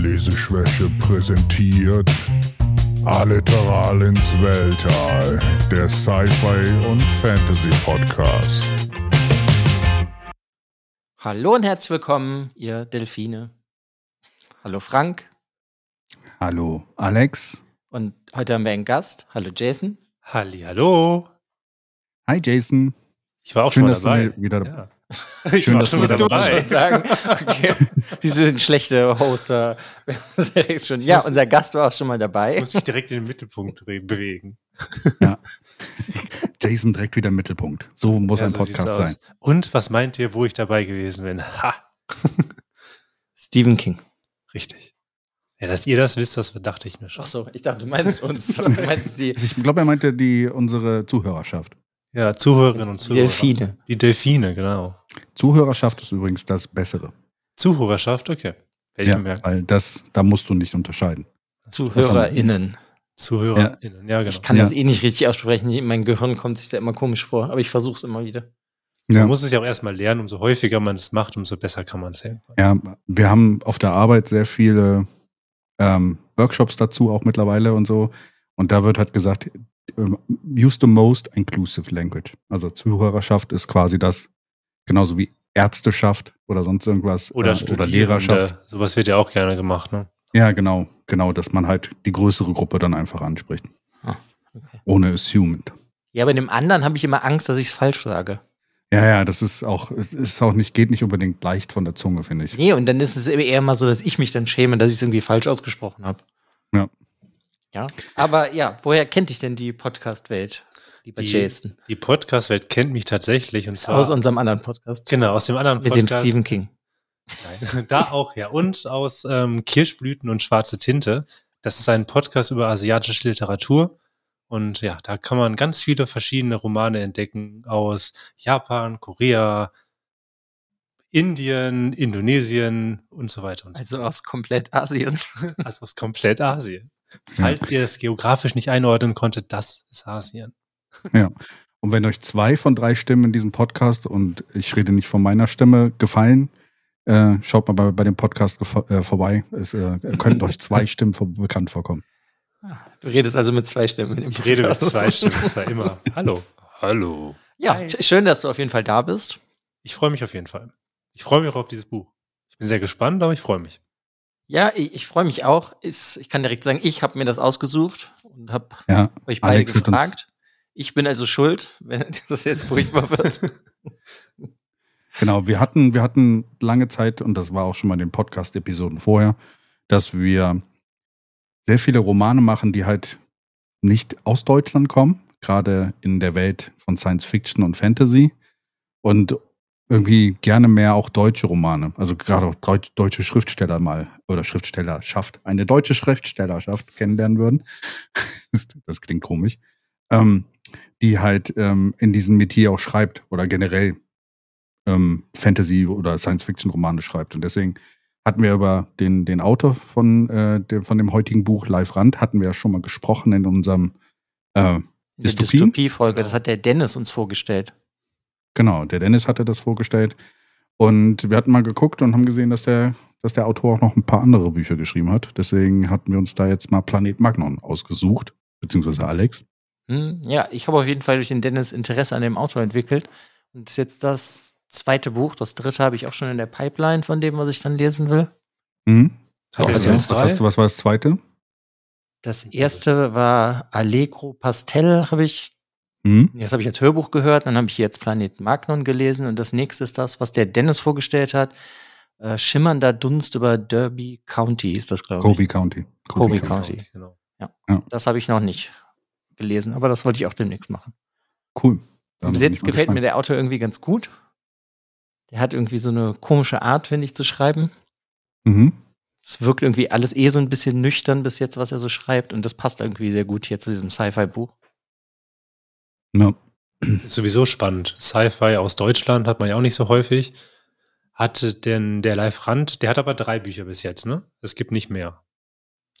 Leseschwäche präsentiert Alliteral ins Weltall, der Sci-Fi und Fantasy Podcast. Hallo und herzlich willkommen, ihr Delfine. Hallo Frank. Hallo Alex. Und heute haben wir einen Gast. Hallo Jason. Halli, hallo. Hi Jason. Ich war auch Schön, schon dass mal dabei. du wieder Ja. Schön, Ich war dass schon du du dabei. sagen. Okay. Diese sind schlechte Hoster. Schon. Ja, muss- unser Gast war auch schon mal Ich dabei. muss mich direkt in den Mittelpunkt bewegen. Jason direkt wieder im Mittelpunkt. So muss Ja, ein so Podcast sein. Und was meint ihr, wo ich dabei gewesen bin? Ha! Stephen King. Richtig. Ja, dass ihr das wisst, das dachte ich mir schon. Ach so, ich dachte, du meinst uns. Du meinst die Also Ich glaube, er meinte die unsere Zuhörerschaft. Ja, Zuhörerinnen und Zuhörer. Delfine. Die Delfine, genau. Zuhörerschaft ist übrigens das Bessere. Zuhörerschaft, okay. Ich Ja, merken. weil das, da musst du nicht unterscheiden. ZuhörerInnen. ZuhörerInnen, ja, genau. Ich kann Ja. das eh nicht richtig aussprechen. Mein Gehirn kommt sich da immer komisch vor. Aber ich versuche es immer wieder. Man Ja, muss es ja auch erstmal lernen, umso häufiger man es macht, umso besser kann man es irgendwann. ja, wir haben auf der Arbeit sehr viele ähm, Workshops dazu auch mittlerweile und so. Und da wird halt gesagt, use the most inclusive language. Also Zuhörerschaft ist quasi das, genauso wie Ärzteschaft oder sonst irgendwas. Oder, äh, oder Lehrerschaft. Sowas wird ja auch gerne gemacht, ne? Ja, genau, genau, dass man halt die größere Gruppe dann einfach anspricht. Ah, okay. Ohne assuming. Ja, bei dem anderen habe ich immer Angst, dass ich es falsch sage. Ja, ja, das ist auch, es ist auch nicht, geht nicht unbedingt leicht von der Zunge, finde ich. Nee, und dann ist es eher mal so, dass ich mich dann schäme, dass ich es irgendwie falsch ausgesprochen habe. Ja. Ja. Aber ja, woher kennt dich denn die Podcast-Welt, lieber Die- Jason? Die Podcast-Welt kennt mich tatsächlich und zwar Aus unserem anderen Podcast. genau aus dem anderen Mit dem Podcast. Stephen King. Nein, da auch, ja. Und aus ähm, Kirschblüten und schwarze Tinte. Das ist ein Podcast über asiatische Literatur. Und ja, da kann man ganz viele verschiedene Romane entdecken aus Japan, Korea, Indien, Indonesien und so weiter und so Also aus komplett Asien. fort. Also aus komplett Asien. Falls ihr es geografisch nicht einordnen konntet, das ist Asien. Und wenn euch zwei von drei Stimmen in diesem Podcast, und ich rede nicht von meiner Stimme, gefallen, äh, schaut mal bei, bei dem Podcast äh, vorbei. Es äh, könnten euch zwei Stimmen vor, bekannt vorkommen. Du redest also mit zwei Stimmen. in dem Ich rede mit zwei Stimmen, zwar immer. Hallo. Hallo. Ja, sch- schön, dass du auf jeden Fall da bist. Ich freue mich auf jeden Fall. Ich freue mich auch auf dieses Buch. Ich bin sehr gespannt, aber ich freue mich. Ja, ich, ich freue mich auch. Ist, ich kann direkt sagen, ich habe mir das ausgesucht und habe Ja, euch beide Alex gefragt. Ich bin also schuld, wenn das jetzt furchtbar wird. genau. Wir hatten, wir hatten lange Zeit, und das war auch schon mal in den Podcast-Episoden vorher, dass wir sehr viele Romane machen, die halt nicht aus Deutschland kommen, gerade in der Welt von Science Fiction und Fantasy. Und irgendwie gerne mehr auch deutsche Romane, also gerade auch deut deutsche Schriftsteller mal oder Schriftstellerschaft, eine deutsche Schriftstellerschaft kennenlernen würden. das klingt komisch. Ähm, die halt ähm, in diesem Metier auch schreibt oder generell ähm, Fantasy oder Science-Fiction-Romane schreibt. Und deswegen hatten wir über den, den Autor von, äh, dem, von dem heutigen Buch, Live Rand, hatten wir ja schon mal gesprochen in unserem äh, der Dystopie? Dystopie-Folge, das hat der Dennis uns vorgestellt. Genau, der Dennis hatte das vorgestellt. Und wir hatten mal geguckt und haben gesehen, dass der, dass der Autor auch noch ein paar andere Bücher geschrieben hat. Deswegen hatten wir uns da jetzt mal Planet Magnon ausgesucht, beziehungsweise Alex. Hm, ja, ich habe auf jeden Fall durch den Dennis Interesse an dem Autor entwickelt. Und das ist jetzt das zweite Buch. Das dritte habe ich auch schon in der Pipeline von dem, was ich dann lesen will. Mhm. Hat er Also, sonst was, drei? hast du, was war das zweite? Das erste war Allegro Pastel, habe ich, Mhm. das habe ich als Hörbuch gehört. Dann habe ich jetzt Planet Magnon gelesen. Und das nächste ist das, was der Dennis vorgestellt hat. Äh, Schimmernder Dunst über Derby County ist das, glaube ich. Kobe County. Kobe County. Genau. Das habe ich noch nicht gelesen, aber das wollte ich auch demnächst machen. Cool. Dann Bis jetzt gefällt mir der Autor irgendwie ganz gut. Der hat irgendwie so eine komische Art, finde ich, zu schreiben. Mhm. Es wirkt irgendwie alles eh so ein bisschen nüchtern bis jetzt, was er so schreibt. Und das passt irgendwie sehr gut hier zu diesem Sci-Fi-Buch. Ja. Ist sowieso spannend. Sci-Fi aus Deutschland hat man ja auch nicht so häufig. Hatte denn der Live Rand, der hat aber drei Bücher bis jetzt, ne? Es gibt nicht mehr.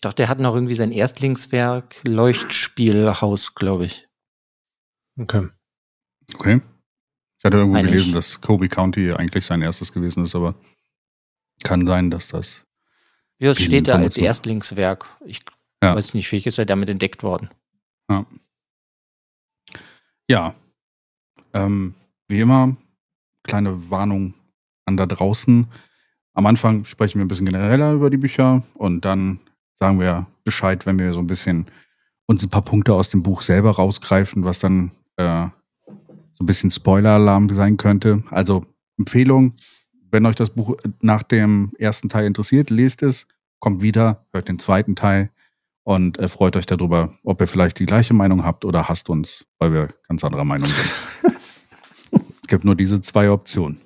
Doch, der hat noch irgendwie sein Erstlingswerk Leuchtspielhaus, glaube ich. Okay. Okay. Ich hatte irgendwo Meine ich. gelesen, dass Kobe County eigentlich sein erstes gewesen ist, aber kann sein, dass das Ja, es steht da als. Erstlingswerk. Ich Ja. weiß nicht, vielleicht ist er damit entdeckt worden. Ja. Ja. Ähm, wie immer, kleine Warnung an da draußen. Am Anfang sprechen wir ein bisschen genereller über die Bücher und dann sagen wir Bescheid, wenn wir so ein bisschen uns ein paar Punkte aus dem Buch selber rausgreifen, was dann äh, so ein bisschen Spoiler-Alarm sein könnte. Also Empfehlung, wenn euch das Buch nach dem ersten Teil interessiert, lest es, kommt wieder, hört den zweiten Teil und äh, freut euch darüber, ob ihr vielleicht die gleiche Meinung habt oder hasst uns, weil wir ganz anderer Meinung sind. es gibt nur diese zwei Optionen.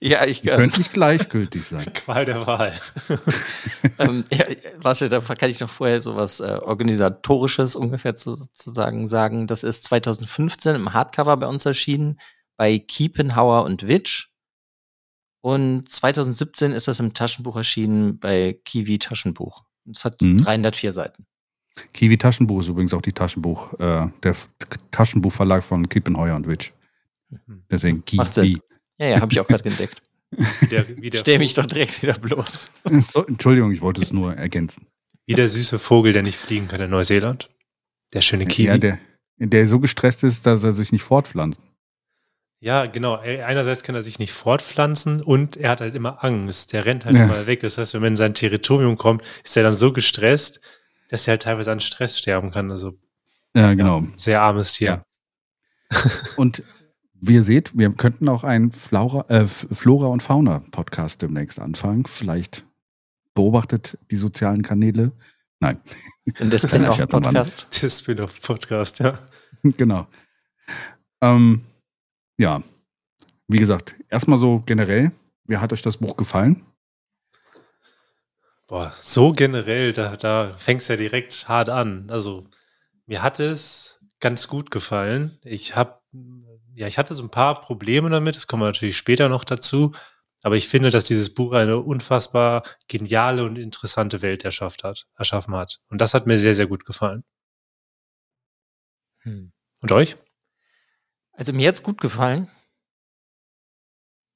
Ja, ich Die können nicht gleichgültig sein. Qual der Wahl. ähm, ja, warte, da kann ich noch vorher so was äh, Organisatorisches ungefähr zu, sozusagen sagen. Das ist 2015 im Hardcover bei uns erschienen, bei Kiepenhauer und Witsch. Und 2017 ist das im Taschenbuch erschienen bei Kiwi Taschenbuch. Es hat Mhm. 304 Seiten. Kiwi Taschenbuch ist übrigens auch die Taschenbuch, äh, der F- Taschenbuchverlag von Kiepenheuer und Witsch. Deswegen Macht Kiwi. Sinn. Ja, ja, habe ich auch gerade entdeckt. Wie der, wie, der, Stell mich doch direkt wieder bloß. So, Entschuldigung, ich wollte es nur ergänzen. wie der süße Vogel, der nicht fliegen kann in Neuseeland. Der schöne Kiwi. Ja, der, der so gestresst ist, dass er sich nicht fortpflanzt. Ja, genau. Er- Einerseits kann er sich nicht fortpflanzen und er hat halt immer Angst. Der rennt halt Ja. immer weg. Das heißt, wenn man in sein Territorium kommt, ist er dann so gestresst, dass er halt teilweise an Stress sterben kann. Also Ja, genau. sehr armes Tier. Und wie ihr seht, wir könnten auch einen Flora, äh, Flora und Fauna Podcast demnächst anfangen. Vielleicht beobachtet die sozialen Kanäle. Nein, Und das Kleiner Scherz am Rande. Spin-off-Podcast. Der Spin-off-Podcast, ja. genau. Ähm, ja, wie gesagt, erstmal so generell, wie hat euch das Buch gefallen? Boah, so generell, da, da fängt es ja direkt hart an. Also, mir hat es ganz gut gefallen. Ich habe, ja, ich hatte so ein paar Probleme damit, das kommen wir natürlich später noch dazu. Aber ich finde, dass dieses Buch eine unfassbar geniale und interessante Welt erschafft hat, erschaffen hat. Und das hat mir sehr, sehr gut gefallen. Hm. Und euch? Also mir hat's gut gefallen.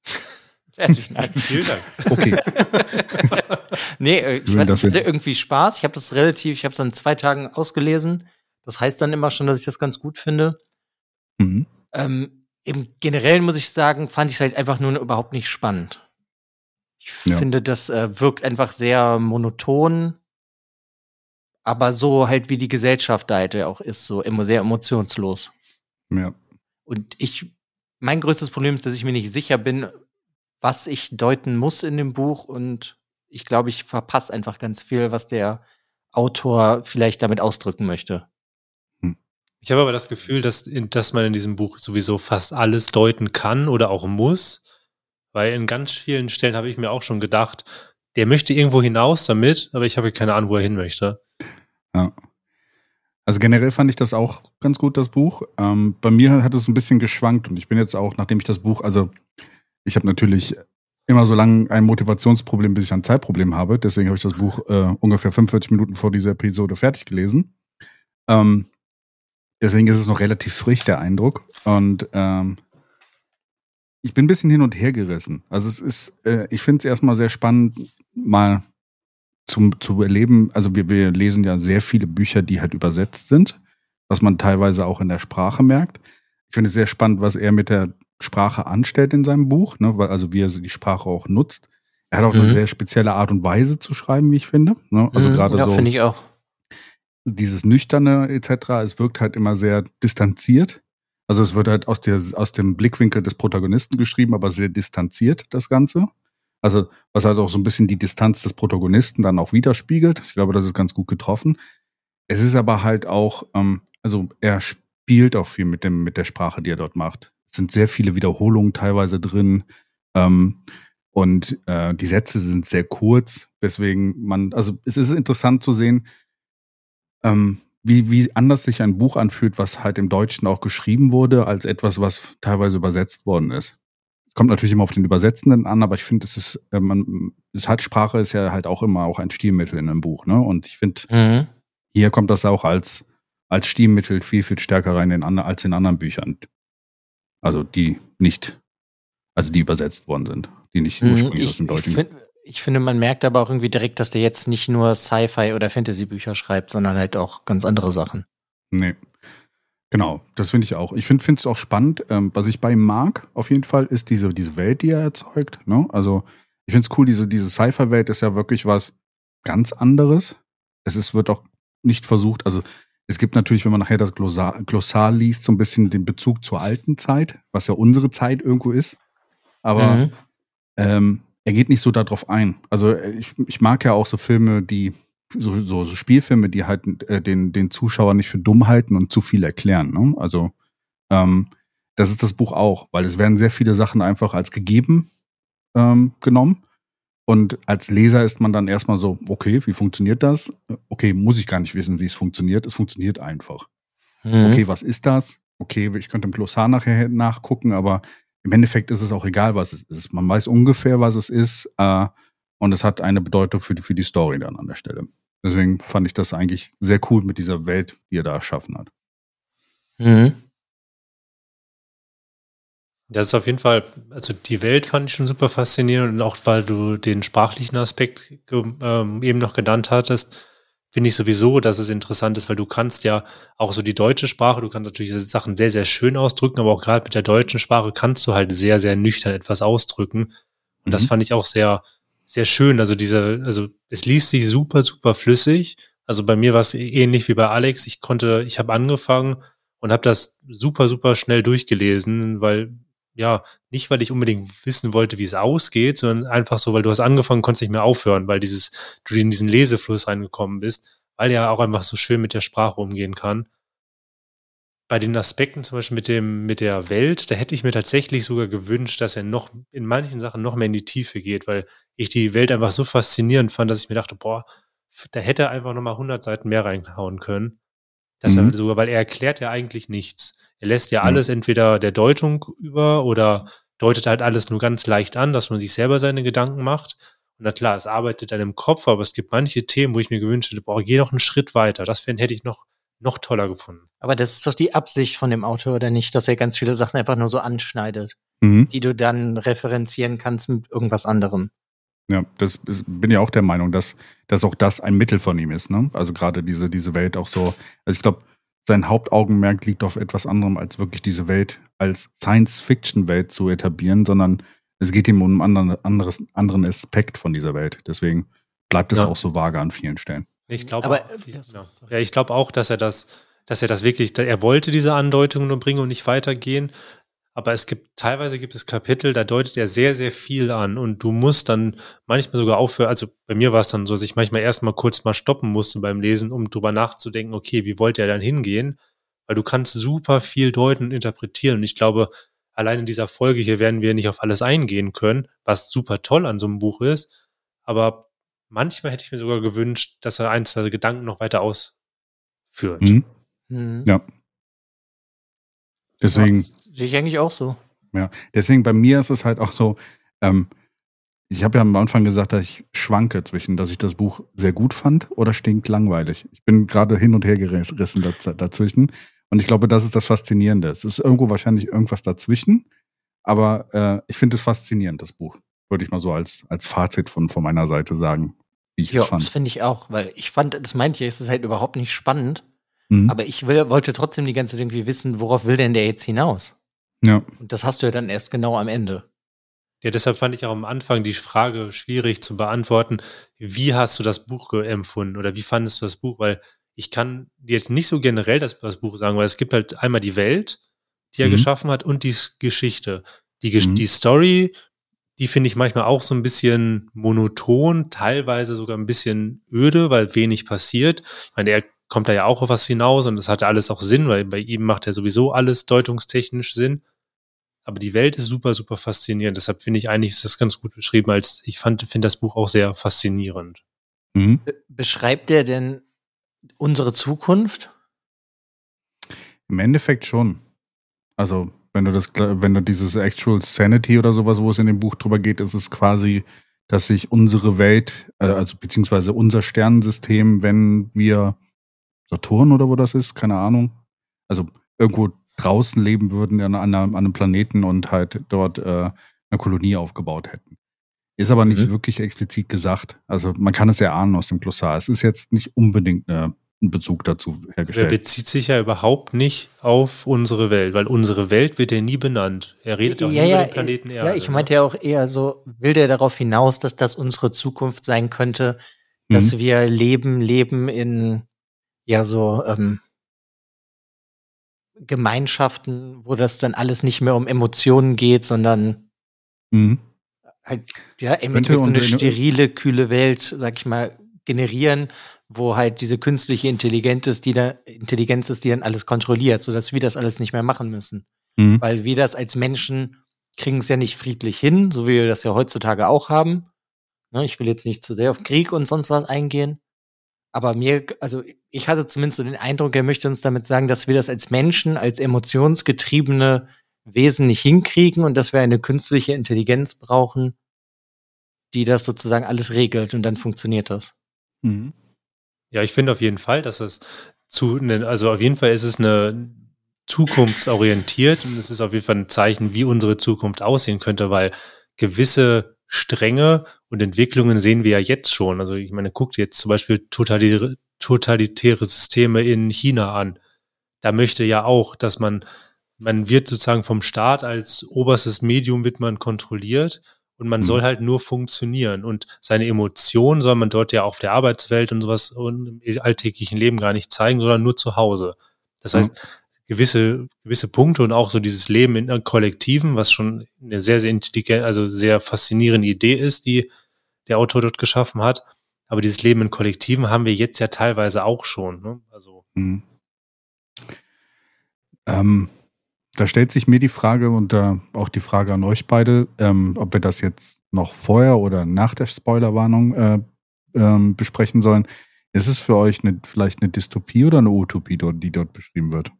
Fertig, nein. Vielen Dank. Okay, nee, äh, ich weiß ich hatte irgendwie Spaß. Ich habe das relativ, ich habe es an zwei Tagen ausgelesen. Das heißt dann immer schon, dass ich das ganz gut finde. mhm. Ähm, Im Generellen muss ich sagen, fand ich es halt einfach nur überhaupt nicht spannend. Ich Ja. finde, das äh, wirkt einfach sehr monoton, aber so halt wie die Gesellschaft da halt auch ist, so immer sehr emotionslos. ja. Und ich, mein größtes Problem ist, dass ich mir nicht sicher bin, was ich deuten muss in dem Buch. Und ich glaube, ich verpasse einfach ganz viel, was der Autor vielleicht damit ausdrücken möchte. Ich habe aber das Gefühl, dass, dass man in diesem Buch sowieso fast alles deuten kann oder auch muss. Weil in ganz vielen Stellen habe ich mir auch schon gedacht, der möchte irgendwo hinaus damit, aber ich habe keine Ahnung, wo er hin möchte. Ja. Also generell fand ich das auch ganz gut, das Buch. Ähm, bei mir hat es ein bisschen geschwankt und ich bin jetzt auch, nachdem ich das Buch, also ich habe natürlich immer so lange ein Motivationsproblem, bis ich ein Zeitproblem habe. Deswegen habe ich das Buch äh, ungefähr 45 Minuten vor dieser Episode fertig gelesen. Ähm, deswegen ist es noch relativ frisch, der Eindruck. Und ähm, ich bin ein bisschen hin und her gerissen. Also es ist, äh, ich finde es erstmal sehr spannend, mal zum, zu erleben, also wir, wir lesen ja sehr viele Bücher, die halt übersetzt sind, was man teilweise auch in der Sprache merkt. Ich finde es sehr spannend, was er mit der Sprache anstellt in seinem Buch, ne, weil, also wie er die Sprache auch nutzt. Er hat auch eine Mhm. sehr spezielle Art und Weise zu schreiben, wie ich finde. Ne? Also Mhm, gerade ja, so finde ich auch. Dieses Nüchterne etc., es wirkt halt immer sehr distanziert. Also es wird halt aus, der, aus dem Blickwinkel des Protagonisten geschrieben, aber sehr distanziert, das Ganze. Also was halt auch so ein bisschen die Distanz des Protagonisten dann auch widerspiegelt. Ich glaube, das ist ganz gut getroffen. Es ist aber halt auch, ähm, also er spielt auch viel mit, dem, mit der Sprache, die er dort macht. Es sind sehr viele Wiederholungen teilweise drin. Ähm, und äh, die Sätze sind sehr kurz, weswegen man, also es ist interessant zu sehen, ähm, wie, wie anders sich ein Buch anfühlt, was halt im Deutschen auch geschrieben wurde, als etwas, was teilweise übersetzt worden ist. Kommt natürlich immer auf den Übersetzenden an, aber ich finde, es ist, äh, man, es hat Sprache ist ja halt auch immer auch ein Stilmittel in einem Buch, ne? Und ich finde, Mhm. hier kommt das auch als, als Stilmittel viel, viel stärker rein in, als in anderen Büchern. Also die nicht, also die übersetzt worden sind, die nicht Mhm, ursprünglich aus Ich, dem ich Deutschen. find, ich finde, man merkt aber auch irgendwie direkt, dass der jetzt nicht nur Sci-Fi oder Fantasy-Bücher schreibt, sondern halt auch ganz andere Sachen. Nee. Genau, das finde ich auch. Ich finde es auch spannend. Ähm, was ich bei ihm mag, auf jeden Fall, ist diese, diese Welt, die er erzeugt. Ne? Also, ich finde es cool, diese, diese Sci-Fi-Welt ist ja wirklich was ganz anderes. Es ist, wird auch nicht versucht, also es gibt natürlich, wenn man nachher das Glossar, Glossar liest, so ein bisschen den Bezug zur alten Zeit, was ja unsere Zeit irgendwo ist. Aber mhm. ähm, er geht nicht so darauf ein. Also ich, ich mag ja auch so Filme, die so, so, so Spielfilme, die halt äh, den, den Zuschauer nicht für dumm halten und zu viel erklären. Ne? Also ähm, das ist das Buch auch, weil es werden sehr viele Sachen einfach als gegeben ähm, genommen. Und als Leser ist man dann erstmal so, okay, wie funktioniert das? Okay, muss ich gar nicht wissen, wie es funktioniert. Es funktioniert einfach. Mhm. Okay, was ist das? Okay, ich könnte im Glossar nachher nachgucken, aber im Endeffekt ist es auch egal, was es ist. Man weiß ungefähr, was es ist. Äh, und es hat eine Bedeutung für die, für die Story dann an der Stelle. Deswegen fand ich das eigentlich sehr cool mit dieser Welt, die er da erschaffen hat. Mhm. Das ist auf jeden Fall, also die Welt fand ich schon super faszinierend und auch weil du den sprachlichen Aspekt ähm, eben noch genannt hattest, finde ich sowieso, dass es interessant ist, weil du kannst ja auch so die deutsche Sprache, du kannst natürlich Sachen sehr, sehr schön ausdrücken, aber auch gerade mit der deutschen Sprache kannst du halt sehr, sehr nüchtern etwas ausdrücken. Und mhm. das fand ich auch sehr, sehr schön. Also diese, also es liest sich super, super flüssig. Also bei mir war es ähnlich wie bei Alex. Ich konnte, ich habe angefangen und habe das super, super schnell durchgelesen, weil ja, nicht weil ich unbedingt wissen wollte, wie es ausgeht, sondern einfach so, weil du hast angefangen, konntest nicht mehr aufhören, weil dieses, du in diesen Lesefluss reingekommen bist, weil er auch einfach so schön mit der Sprache umgehen kann bei den Aspekten zum Beispiel mit dem, mit der Welt, da hätte ich mir tatsächlich sogar gewünscht, dass er noch in manchen Sachen noch mehr in die Tiefe geht, weil ich die Welt einfach so faszinierend fand, dass ich mir dachte, boah, da hätte er einfach nochmal 100 Seiten mehr reinhauen können. Dass mhm. sogar, weil er erklärt ja eigentlich nichts. Er lässt ja alles entweder der Deutung über oder deutet halt alles nur ganz leicht an, dass man sich selber seine Gedanken macht. Und na klar, es arbeitet dann im Kopf, aber es gibt manche Themen, wo ich mir gewünscht hätte, boah, geh noch einen Schritt weiter. Das hätte ich noch noch toller gefunden. Aber das ist doch die Absicht von dem Autor, oder nicht, dass er ganz viele Sachen einfach nur so anschneidet, mhm. die du dann referenzieren kannst mit irgendwas anderem. Ja, das ist, bin ja auch der Meinung, dass, dass auch das ein Mittel von ihm ist. Ne? Also gerade diese, diese Welt auch so. Also ich glaube, sein Hauptaugenmerk liegt auf etwas anderem, als wirklich diese Welt als Science-Fiction-Welt zu etablieren, sondern es geht ihm um einen anderen, anderes, anderen Aspekt von dieser Welt. Deswegen bleibt es ja. auch so vage an vielen Stellen. Ich glaube auch, ja. ich glaube auch, dass er das, dass er das wirklich, er wollte diese Andeutungen nur bringen und nicht weitergehen. Aber es gibt, teilweise gibt es Kapitel, da deutet er sehr, sehr viel an und du musst dann manchmal sogar aufhören, also bei mir war es dann so, dass ich manchmal erstmal kurz mal stoppen musste beim Lesen, um drüber nachzudenken, okay, wie wollte er dann hingehen? Weil du kannst super viel deuten und interpretieren und ich glaube, allein in dieser Folge hier werden wir nicht auf alles eingehen können, was super toll an so einem Buch ist, aber manchmal hätte ich mir sogar gewünscht, dass er ein, zwei Gedanken noch weiter ausführt. Mhm. Mhm. Ja. Deswegen. Ja, sehe ich eigentlich auch so. Ja, deswegen bei mir ist es halt auch so, ähm, ich habe ja am Anfang gesagt, dass ich schwanke zwischen, dass ich das Buch sehr gut fand oder stinkt langweilig. Ich bin gerade hin und her gerissen dazwischen. Und ich glaube, das ist das Faszinierende. Es ist irgendwo wahrscheinlich irgendwas dazwischen, aber äh, ich finde es faszinierend, das Buch. Würde ich mal so als, als Fazit von, von meiner Seite sagen wie ich ja, fand. das finde ich auch, weil ich fand, das meinte ich, es ist halt überhaupt nicht spannend. Mhm. Aber ich will, wollte trotzdem die ganze Zeit irgendwie wissen, worauf will denn der jetzt hinaus? Ja. Und das hast du ja dann erst genau am Ende. Ja, deshalb fand ich auch am Anfang die Frage schwierig zu beantworten. Wie hast du das Buch empfunden oder wie fandest du das Buch? Weil ich kann jetzt nicht so generell das, das Buch sagen, weil es gibt halt einmal die Welt, die er mhm. geschaffen hat und die Geschichte. Die, mhm. die Story die finde ich manchmal auch so ein bisschen monoton, teilweise sogar ein bisschen öde, weil wenig passiert. Ich meine, er kommt da ja auch auf was hinaus und das hat alles auch Sinn, weil bei ihm macht ja sowieso alles deutungstechnisch Sinn. Aber die Welt ist super, super faszinierend. Deshalb finde ich eigentlich ist das ganz gut beschrieben, als ich fand, finde das Buch auch sehr faszinierend. Mhm. Beschreibt er denn unsere Zukunft? Im Endeffekt schon. Also wenn du das, wenn du dieses Actual Sanity oder sowas, wo es in dem Buch drüber geht, ist es quasi, dass sich unsere Welt, äh, also beziehungsweise unser Sternensystem, wenn wir Saturn oder wo das ist, keine Ahnung, also irgendwo draußen leben würden an, an einem Planeten und halt dort äh, eine Kolonie aufgebaut hätten. Ist aber nicht Mhm. wirklich explizit gesagt. Also man kann es ja ahnen aus dem Glossar. Es ist jetzt nicht unbedingt eine, ein Bezug dazu Er hergestellt. bezieht sich ja überhaupt nicht auf unsere Welt, weil unsere Welt wird ja nie benannt. Er redet auch nie über den Planeten Erde. ja, ich ne? meinte ja auch eher so, will der darauf hinaus, dass das unsere Zukunft sein könnte, dass Mhm. wir leben, leben in ja so ähm, Gemeinschaften, wo das dann alles nicht mehr um Emotionen geht, sondern Mhm. halt ja im Endeffekt so eine sterile, kühle Welt, sag ich mal, generieren, wo halt diese künstliche Intelligenz ist, die da Intelligenz ist, die dann alles kontrolliert, sodass wir das alles nicht mehr machen müssen. Mhm. Weil wir das als Menschen kriegen es ja nicht friedlich hin, so wie wir das ja heutzutage auch haben. Ne, ich will jetzt nicht zu sehr auf Krieg und sonst was eingehen. Aber mir, also ich hatte zumindest so den Eindruck, er möchte uns damit sagen, dass wir das als Menschen, als emotionsgetriebene Wesen nicht hinkriegen und dass wir eine künstliche Intelligenz brauchen, die das sozusagen alles regelt und dann funktioniert das. Mhm. Ja, ich finde auf jeden Fall, dass es zu, ne- also auf jeden Fall ist es eine zukunftsorientiert und es ist auf jeden Fall ein Zeichen, wie unsere Zukunft aussehen könnte, weil gewisse Stränge und Entwicklungen sehen wir ja jetzt schon. Also ich meine, guckt jetzt zum Beispiel totalitäre, totalitäre Systeme in China an. Da möchte ja auch, dass man, man wird sozusagen vom Staat als oberstes Medium wird man kontrolliert und man Mhm. soll halt nur funktionieren und seine Emotionen soll man dort ja auf der Arbeitswelt und sowas und im alltäglichen Leben gar nicht zeigen, sondern nur zu Hause. Das Mhm. Gewisse, gewisse Punkte und auch so dieses Leben in Kollektiven, was schon eine sehr, sehr intelligent, also sehr faszinierende Idee ist, die der Autor dort geschaffen hat. Aber dieses Leben in Kollektiven haben wir jetzt ja teilweise auch schon. Ne? Also, Mhm. Ähm, da stellt sich mir die Frage und äh, auch die Frage an euch beide, ähm, ob wir das jetzt noch vorher oder nach der Spoilerwarnung äh, ähm, besprechen sollen. Ist es für euch eine, vielleicht eine Dystopie oder eine Utopie, die dort beschrieben wird?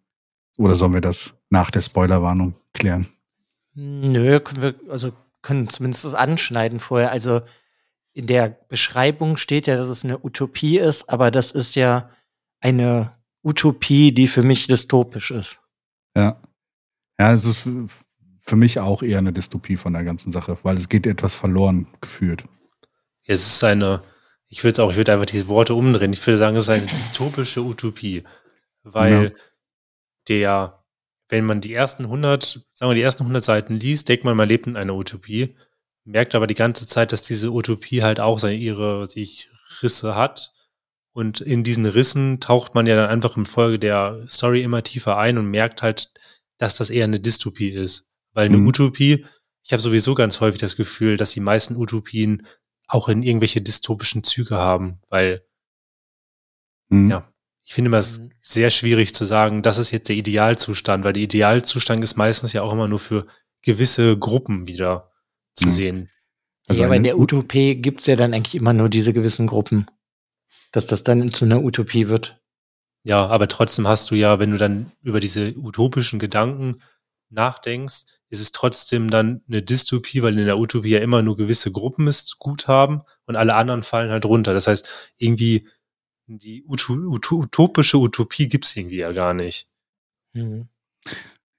Oder sollen wir das nach der Spoilerwarnung klären? Nö, können wir, also können zumindest das anschneiden vorher. Also in der Beschreibung steht ja, dass es eine Utopie ist, aber das ist ja eine Utopie, die für mich dystopisch ist. Ja. Ja, es ist für, mich auch eher eine Dystopie von der ganzen Sache, weil es geht etwas verloren geführt. es ist eine, ich würde es auch, ich würde einfach die Worte umdrehen. Ich würde sagen, es ist eine dystopische Utopie. Weil Ja. Der, wenn man die ersten 100, sagen wir, die ersten 100 Seiten liest, denkt man, man lebt in einer Utopie, merkt aber die ganze Zeit, dass diese Utopie halt auch seine, ihre sich Risse hat. Und in diesen Rissen taucht man ja dann einfach im Folge der Story immer tiefer ein und merkt halt, dass das eher eine Dystopie ist. Weil eine Mhm. Utopie, ich habe sowieso ganz häufig das Gefühl, dass die meisten Utopien auch in irgendwelche dystopischen Züge haben, weil Mhm. Ja. Ich finde immer es Mhm. sehr schwierig zu sagen, das ist jetzt der Idealzustand, weil der Idealzustand ist meistens ja auch immer nur für gewisse Gruppen wieder zu Mhm. sehen. Also ja, aber in der Ut- Utopie gibt's ja dann eigentlich immer nur diese gewissen Gruppen. Dass das dann zu einer Utopie wird. Ja, aber trotzdem hast du ja, wenn du dann über diese utopischen Gedanken nachdenkst, ist es trotzdem dann eine Dystopie, weil in der Utopie ja immer nur gewisse Gruppen es gut haben und alle anderen fallen halt runter. Das heißt, irgendwie die Uto Uto utopische Utopie gibt's irgendwie ja gar nicht. Mhm.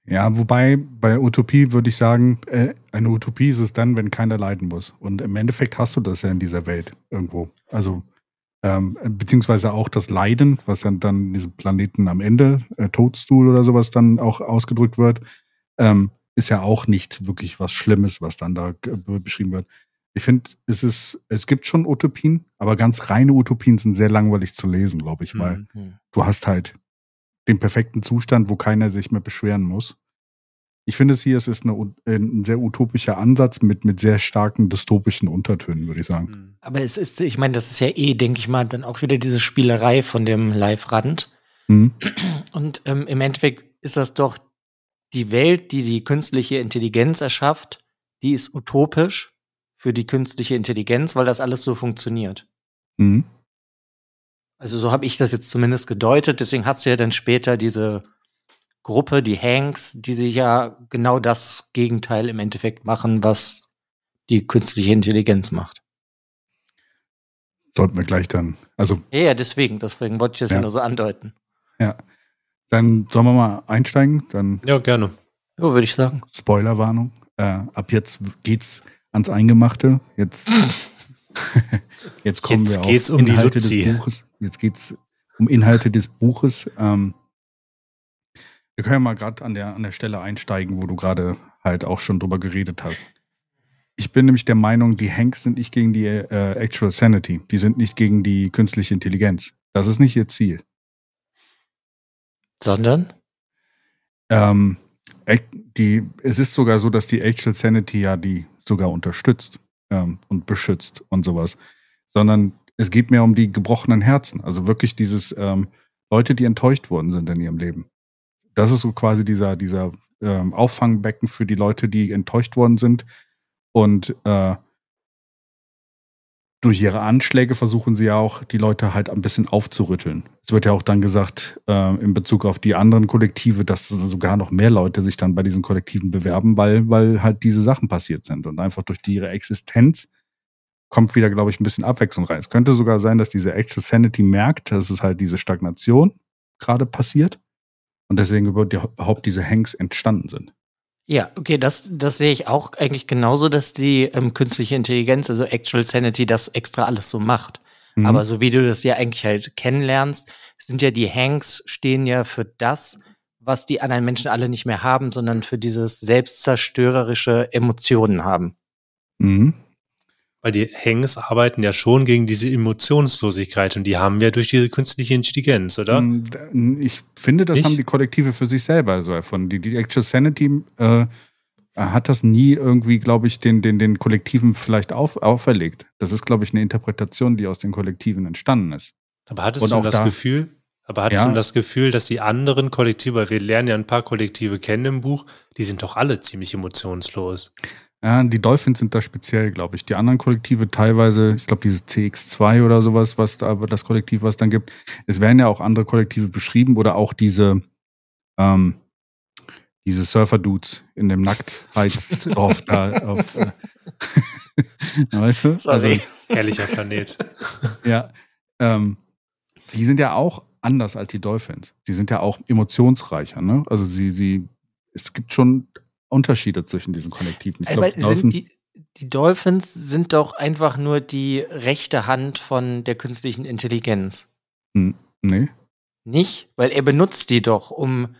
Ja, wobei bei Utopie würde ich sagen, äh, eine Utopie ist es dann, wenn keiner leiden muss. Und im Endeffekt hast du das ja in dieser Welt irgendwo. Also, ähm, beziehungsweise auch das Leiden, was dann in diesem Planeten am Ende, äh, Toadstool oder sowas dann auch ausgedrückt wird, ähm, ist ja auch nicht wirklich was Schlimmes, was dann da äh, beschrieben wird. Ich finde, es ist, es gibt schon Utopien, aber ganz reine Utopien sind sehr langweilig zu lesen, glaube ich, weil Mhm. Du hast halt den perfekten Zustand, wo keiner sich mehr beschweren muss. Ich finde es hier, es ist eine, ein sehr utopischer Ansatz mit, mit sehr starken dystopischen Untertönen, würde ich sagen. Mhm. Aber es ist, ich meine, das ist ja eh, denke ich mal, dann auch wieder diese Spielerei von dem Live-Rand. Mhm. Und ähm, im Endeffekt ist das doch die Welt, die die künstliche Intelligenz erschafft, die ist utopisch für die künstliche Intelligenz, weil das alles so funktioniert. Mhm. Also so habe ich das jetzt zumindest gedeutet. Deswegen hast du ja dann später diese Gruppe, die Hanks, die sich ja genau das Gegenteil im Endeffekt machen, was die künstliche Intelligenz macht. Sollten wir gleich dann. Also, Ja, ja, deswegen, deswegen wollte ich das ja, Ja. nur so andeuten. ja. Dann sollen wir mal einsteigen. Dann Ja, gerne. Ja, würde ich sagen. Spoilerwarnung. Äh, ab jetzt geht's ans Eingemachte. Jetzt, jetzt kommen Jetzt wir geht's auf um die Inhalte Luzi. des Buches. Jetzt geht's um Inhalte des Buches. Ähm, wir können ja mal gerade an der, an der Stelle einsteigen, wo du gerade halt auch schon drüber geredet hast. Ich bin nämlich der Meinung, die Hanks sind nicht gegen die äh, Actual Sanity. Die sind nicht gegen die künstliche Intelligenz. Das ist nicht ihr Ziel. Sondern? Ähm, die, es ist sogar so, dass die Actual Sanity ja die sogar unterstützt ähm, und beschützt und sowas. Sondern es geht mehr um die gebrochenen Herzen. Also wirklich dieses ähm, Leute, die enttäuscht worden sind in ihrem Leben. Das ist so quasi dieser, dieser ähm, Auffangbecken für die Leute, die enttäuscht worden sind. Und äh, durch ihre Anschläge versuchen sie ja auch, die Leute halt ein bisschen aufzurütteln. Es wird ja auch dann gesagt, äh, in Bezug auf die anderen Kollektive, dass sogar noch mehr Leute sich dann bei diesen Kollektiven bewerben, weil, weil halt diese Sachen passiert sind. Und einfach durch die, ihre Existenz kommt wieder, glaube ich, ein bisschen Abwechslung rein. Es könnte sogar sein, dass diese Actual Sanity merkt, dass es halt diese Stagnation gerade passiert und deswegen überhaupt diese Hanks entstanden sind. Ja, okay, das, das sehe ich auch eigentlich genauso, dass die ähm, künstliche Intelligenz, also Actual Sanity, das extra alles so macht. Mhm. Aber so wie du das ja eigentlich halt kennenlernst, sind ja die Hanks stehen ja für das, was die anderen Menschen alle nicht mehr haben, sondern für dieses selbstzerstörerische Emotionen haben. Mhm. Weil die Hangs arbeiten ja schon gegen diese Emotionslosigkeit und die haben wir durch diese künstliche Intelligenz, oder? Mm, Ich finde, das Nicht? haben die Kollektive für sich selber so erfunden. Die, die Actual Sanity äh, hat das nie irgendwie, glaube ich, den, den, den Kollektiven vielleicht auf, auferlegt. Das ist, glaube ich, eine Interpretation, die aus den Kollektiven entstanden ist. Aber hattest du das da- Gefühl, aber hattest Ja. du das Gefühl, dass die anderen Kollektive, weil wir lernen ja ein paar Kollektive kennen im Buch, die sind doch alle ziemlich emotionslos. Ja, die Dolphins sind da speziell, glaube ich. Die anderen Kollektive teilweise, ich glaube, dieses CX2 oder sowas, was da aber das Kollektiv, was dann gibt. Es werden ja auch andere Kollektive beschrieben oder auch diese, ähm, diese Surfer-Dudes in dem Nacktheitsdorf da auf, äh, weißt du? Also, Herrlicher Planet. ja, ähm, die sind ja auch anders als die Dolphins. Die sind ja auch emotionsreicher, ne? Also sie, sie, es gibt schon Unterschiede zwischen diesen Kollektiven. Aber glaub, Dolphin- sind die, die Dolphins sind doch einfach nur die rechte Hand von der künstlichen Intelligenz. Nee. Nicht? Weil er benutzt die doch, um,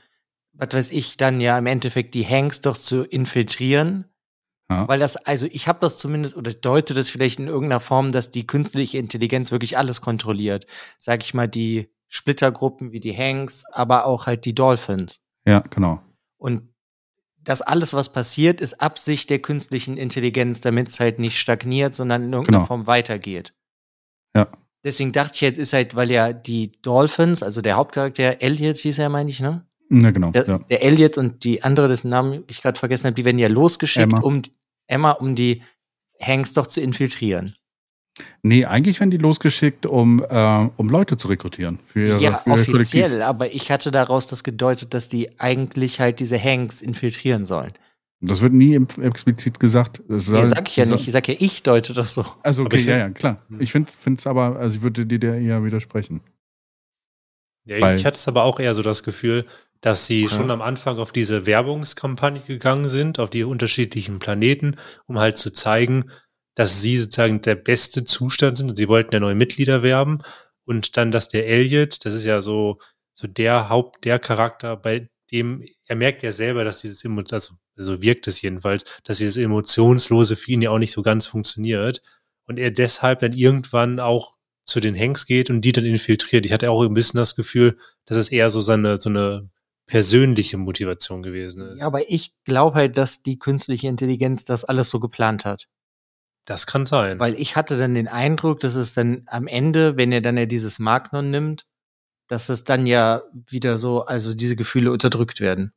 was weiß ich, dann ja im Endeffekt die Hanks doch zu infiltrieren. Ja. Weil das, also ich habe das zumindest oder deute das vielleicht in irgendeiner Form, dass die künstliche Intelligenz wirklich alles kontrolliert. Sag ich mal, die Splittergruppen wie die Hanks, aber auch halt die Dolphins. Ja, genau. Und das alles, was passiert, ist Absicht der künstlichen Intelligenz, damit es halt nicht stagniert, sondern in irgendeiner Genau. Form weitergeht. Ja. Deswegen dachte ich jetzt, ist halt, weil ja die Dolphins, also der Hauptcharakter Elliot hieß er, meine ich, ne? Ja, genau. Der, ja. der Elliot und die andere, dessen Namen ich gerade vergessen habe, die werden ja losgeschickt, Emma. um Emma, um die Hanks doch zu infiltrieren. Nee, eigentlich werden die losgeschickt, um, äh, um Leute zu rekrutieren. Für ja, für offiziell, aber ich hatte daraus das gedeutet, dass die eigentlich halt diese Hanks infiltrieren sollen. Das wird nie im- explizit gesagt. Es Nee, sag ich ja nicht. Ich sag ja, ich deute das so. Also okay, ich ja, ja, klar. Hm. Ich finde es aber, also ich würde dir da eher widersprechen. Ja, Weil- ich hatte es aber auch eher so das Gefühl, dass sie Ja. schon am Anfang auf diese Werbungskampagne gegangen sind, auf die unterschiedlichen Planeten, um halt zu zeigen, dass sie sozusagen der beste Zustand sind. Sie wollten ja neue Mitglieder werben und dann, dass der Elliot, das ist ja so, so der Haupt, der Charakter, bei dem, er merkt ja selber, dass dieses, Emo- also so wirkt es jedenfalls, dass dieses Emotionslose für ihn ja auch nicht so ganz funktioniert und er deshalb dann irgendwann auch zu den Hanks geht und die dann infiltriert. Ich hatte auch ein bisschen das Gefühl, dass es eher so seine, so eine persönliche Motivation gewesen ist. Ja, aber ich glaube halt, dass die künstliche Intelligenz das alles so geplant hat. Das kann sein. Weil ich hatte dann den Eindruck, dass es dann am Ende, wenn er dann ja dieses Magnon nimmt, dass es dann ja wieder so, also diese Gefühle unterdrückt werden.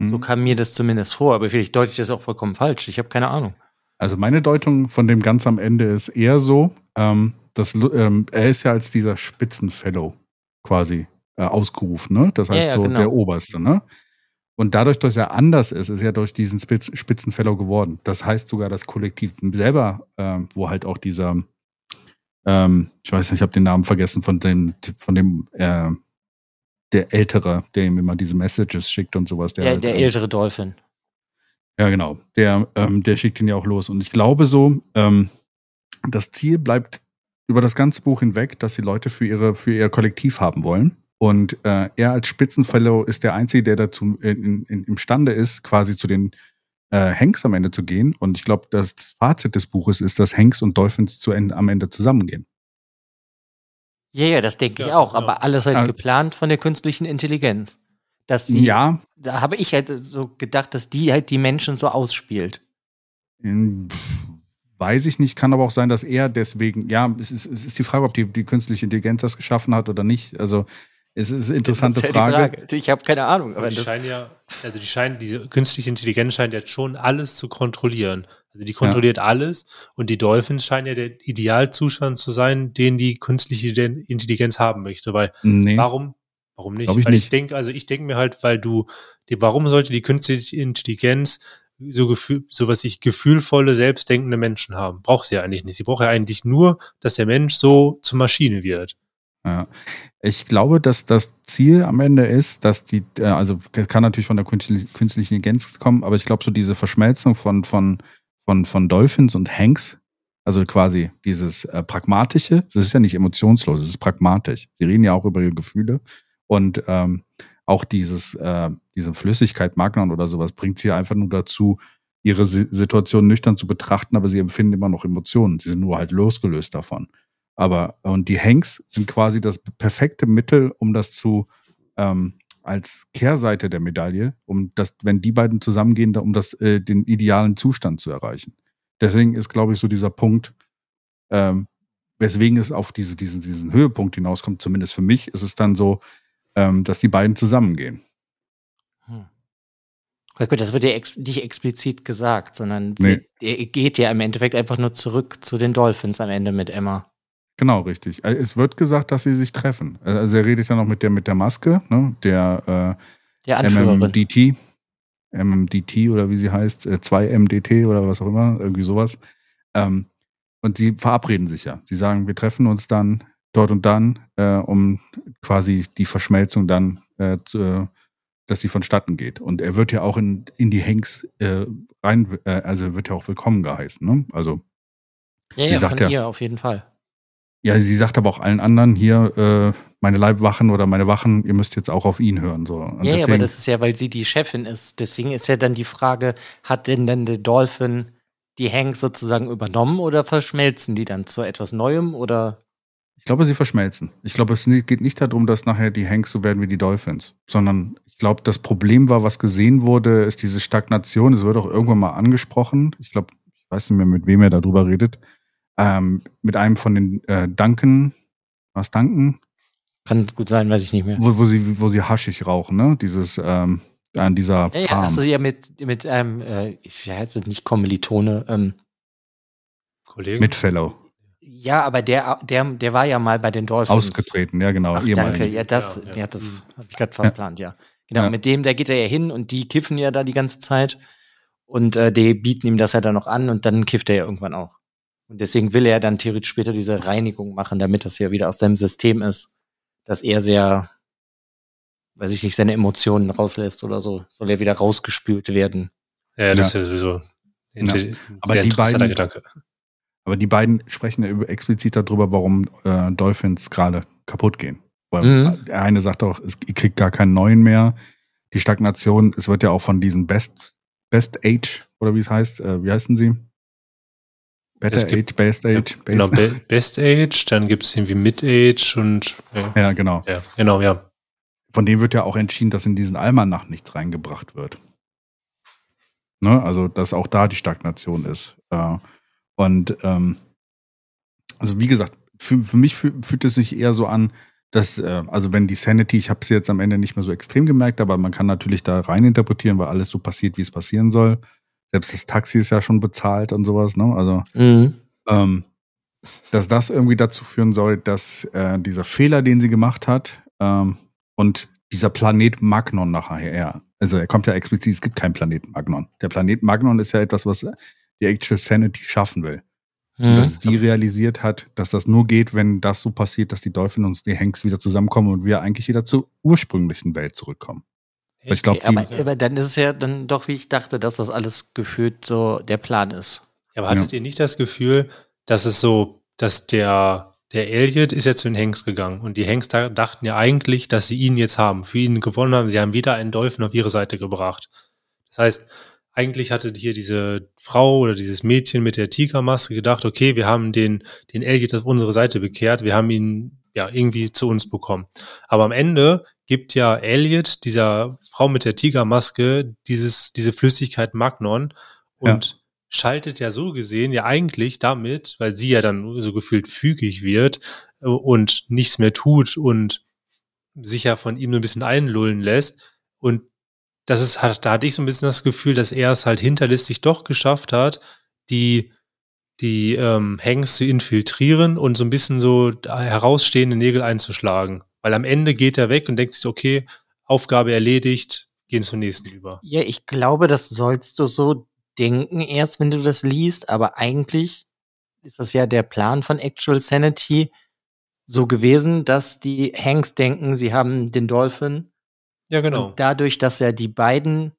So Hm. kam mir das zumindest vor, aber vielleicht deute ich das auch vollkommen falsch. Ich habe keine Ahnung. Also meine Deutung von dem ganz am Ende ist eher so, ähm, dass ähm, er ist ja als dieser Spitzenfellow quasi äh, ausgerufen, ne? Das Ja, heißt ja, so genau. der Oberste, ne? Und dadurch, dass er anders ist, ist er durch diesen Spitz Spitzenfellow geworden. Das heißt sogar das Kollektiv selber, ähm, wo halt auch dieser, ähm, ich weiß nicht, ich habe den Namen vergessen von dem, von dem, äh, der Ältere, der ihm immer diese Messages schickt und sowas. Der, der äh, ältere Dolphin. Ja, genau. Der, ähm, der schickt ihn ja auch los. Und ich glaube so, ähm, das Ziel bleibt über das ganze Buch hinweg, dass die Leute für, ihre, für ihr Kollektiv haben wollen. Und äh, er als Spitzenfellow ist der Einzige, der dazu in, in, imstande ist, quasi zu den äh, Hanks am Ende zu gehen. Und ich glaube, das Fazit des Buches ist, dass Hanks und Dolphins zu Ende, am Ende zusammengehen. Ja, ja, das denke ich auch. genau. Aber alles halt Ah. geplant von der künstlichen Intelligenz. Dass die, Ja, da habe ich halt so gedacht, dass die halt die Menschen so ausspielt. in- weiß ich nicht, kann aber auch sein, dass er deswegen, ja, es ist, es ist die Frage, ob die, die künstliche Intelligenz das geschaffen hat oder nicht. Also es ist eine interessante Das ist ja die Frage. Ich habe keine Ahnung. Aber Aber die das, scheinen ja, also die scheinen, diese künstliche Intelligenz scheint jetzt schon alles zu kontrollieren. Also die kontrolliert alles und die Dolphins scheinen ja der Idealzustand zu sein, den die künstliche Intelligenz haben möchte. Weil Nee. warum? Warum nicht? Glaub ich weil ich nicht. denke, also ich denke mir halt, weil du, die, warum sollte die künstliche Intelligenz so Gefühl, so was ich gefühlvolle, selbstdenkende Menschen haben? Braucht sie ja eigentlich nicht. Sie braucht ja eigentlich nur, dass der Mensch so zur Maschine wird. Ich glaube, dass das Ziel am Ende ist, dass die, äh, also kann natürlich von der künstlichen Intelligenz kommen, aber ich glaube, so diese Verschmelzung von, von, von, von Dolphins und Hanks, also quasi dieses äh, Pragmatische, das ist ja nicht emotionslos, es ist pragmatisch. Sie reden ja auch über ihre Gefühle und ähm, auch dieses, äh, diese Flüssigkeit, Magnon oder sowas, bringt sie einfach nur dazu, ihre Si- Situation nüchtern zu betrachten, aber sie empfinden immer noch Emotionen. Sie sind nur halt losgelöst davon. Aber, und die Hanks sind quasi das perfekte Mittel, um das zu, ähm, als Kehrseite der Medaille, um das, wenn die beiden zusammengehen, da- um das, äh, den idealen Zustand zu erreichen. Deswegen ist, glaube ich, so dieser Punkt, ähm, weswegen es auf diese, diesen, diesen Höhepunkt hinauskommt, zumindest für mich, ist es dann so, ähm, dass die beiden zusammengehen. Hm. Gut, das wird ja ex nicht explizit gesagt, sondern Nee. sie- er geht ja im Endeffekt einfach nur zurück zu den Dolphins am Ende mit Emma. Genau, richtig. Äh, Es wird gesagt, dass sie sich treffen. Also er redet ja noch mit der mit der Maske, ne, der Der äh, Anführerin. MMDT, MMDT oder wie sie heißt, äh, 2MDT oder was auch immer, irgendwie sowas. Ähm, und sie verabreden sich ja. Sie sagen, wir treffen uns dann dort und dann, äh, um quasi die Verschmelzung dann, äh, zu, äh, dass sie vonstatten geht. Und er wird ja auch in, in die Hanks äh, rein, äh, also wird ja auch willkommen geheißen. Ne? Also ja, ja, von ja- ihr auf jeden Fall. Ja, sie sagt aber auch allen anderen hier, äh, meine Leibwachen oder meine Wachen, ihr müsst jetzt auch auf ihn hören. So. Und Ja, ja, aber deswegen- das ist ja, weil sie die Chefin ist. Deswegen ist ja dann die Frage, hat denn dann der Dolphin die Hanks sozusagen übernommen oder verschmelzen die dann zu etwas Neuem oder? ich glaube, sie verschmelzen. Ich glaube, es geht nicht darum, dass nachher die Hanks so werden wie die Dolphins, sondern ich glaube, das Problem war, was gesehen wurde, ist diese Stagnation. Es wird auch irgendwann mal angesprochen. Ich glaube, ich weiß nicht mehr, mit wem er darüber redet. Ähm, mit einem von den äh, Duncan, was Duncan, Kann gut sein, weiß ich nicht mehr. wo, wo sie, wo sie haschig rauchen, ne? Dieses, ähm, an dieser Ja, ja, Farm. achso, ja, mit, mit einem, äh, wie heißt es nicht Kommilitone, ähm, Kollegen? mit Fellow. ja, aber der, der, der war ja mal bei den Dolphins. Ausgetreten, ja, genau. Ach, danke, ja, das, Ja, ja, ja. das Mhm. habe ich gerade verplant, ja. Genau, Ja. mit dem, da geht er ja hin und die kiffen ja da die ganze Zeit und äh, die bieten ihm das ja dann noch an und dann kifft er ja irgendwann auch. Und deswegen will er dann theoretisch später diese Reinigung machen, damit das ja wieder aus seinem System ist, dass er sehr, weiß ich nicht, seine Emotionen rauslässt oder so, soll er wieder rausgespült werden. Ja, das ist ja sowieso ein Ja. Aber sehr die interessanter beiden- Gedanke. Aber die beiden sprechen ja explizit darüber, warum äh, Dolphins gerade kaputt gehen. Weil Mhm. der eine sagt auch, es, kriegt gar keinen neuen mehr. Die Stagnation, es wird ja auch von diesen Best, Best Age, oder wie es heißt, äh, wie heißen sie? Better Es gibt- Age, Best Age, genau, Best, Be Best Age, dann gibt es irgendwie Mid-Age und ja, Ja, genau. ja, genau, ja. Von dem wird ja auch entschieden, dass in diesen Almanach nichts reingebracht wird. Ne? Also, dass auch da die Stagnation ist. Äh, und ähm, also wie gesagt, für, für mich fü- fühlt es sich eher so an, dass, äh, also wenn die Sanity, ich habe sie jetzt am Ende nicht mehr so extrem gemerkt, aber man kann natürlich da rein interpretieren, weil alles so passiert, wie es passieren soll. Selbst das Taxi ist ja schon bezahlt und sowas, ne? Also Mhm. ähm, dass das irgendwie dazu führen soll, dass äh, dieser Fehler, den sie gemacht hat, ähm, und dieser Planet Magnon nachher, also er kommt ja explizit, es gibt keinen Planeten Magnon. Der Planet Magnon ist ja etwas, was die Actual Sanity schaffen will. Mhm. dass die realisiert hat, dass das nur geht, wenn das so passiert, dass die Dolphins und die Hanks wieder zusammenkommen und wir eigentlich wieder zur ursprünglichen Welt zurückkommen. Ich glaube, Okay, aber, aber dann ist es ja dann doch, wie ich dachte, dass das alles gefühlt so der Plan ist. Ja, aber hattet ihr nicht das Gefühl, dass es so, dass der, der Elliot ist ja zu den Hanks gegangen und die da- dachten ja eigentlich, dass sie ihn jetzt haben, für ihn gewonnen haben. Sie haben wieder einen Dolphin auf ihre Seite gebracht. Das heißt, eigentlich hatte hier diese Frau oder dieses Mädchen mit der Tigermaske gedacht, okay, wir haben den, den Elliot auf unsere Seite bekehrt, wir haben ihn ja irgendwie zu uns bekommen. Aber am Ende gibt ja Elliot, dieser Frau mit der Tigermaske, dieses, diese Flüssigkeit Magnon und schaltet ja so gesehen ja eigentlich damit, weil sie ja dann so gefühlt fügig wird äh, und nichts mehr tut und sich ja von ihm so ein bisschen einlullen lässt. Und das ist da hatte ich so ein bisschen das Gefühl, dass er es halt hinterlistig doch geschafft hat, die, die ähm, Hanks zu infiltrieren und so ein bisschen so herausstehende Nägel einzuschlagen. Weil am Ende geht er weg und denkt sich, okay, Aufgabe erledigt, gehen zum nächsten über. Ja, ich glaube, das sollst du so denken erst, wenn du das liest, aber eigentlich ist das ja der Plan von Actual Sanity so gewesen, dass die Hanks denken, sie haben den Dolphin Ja, genau. und dadurch, dass ja die beiden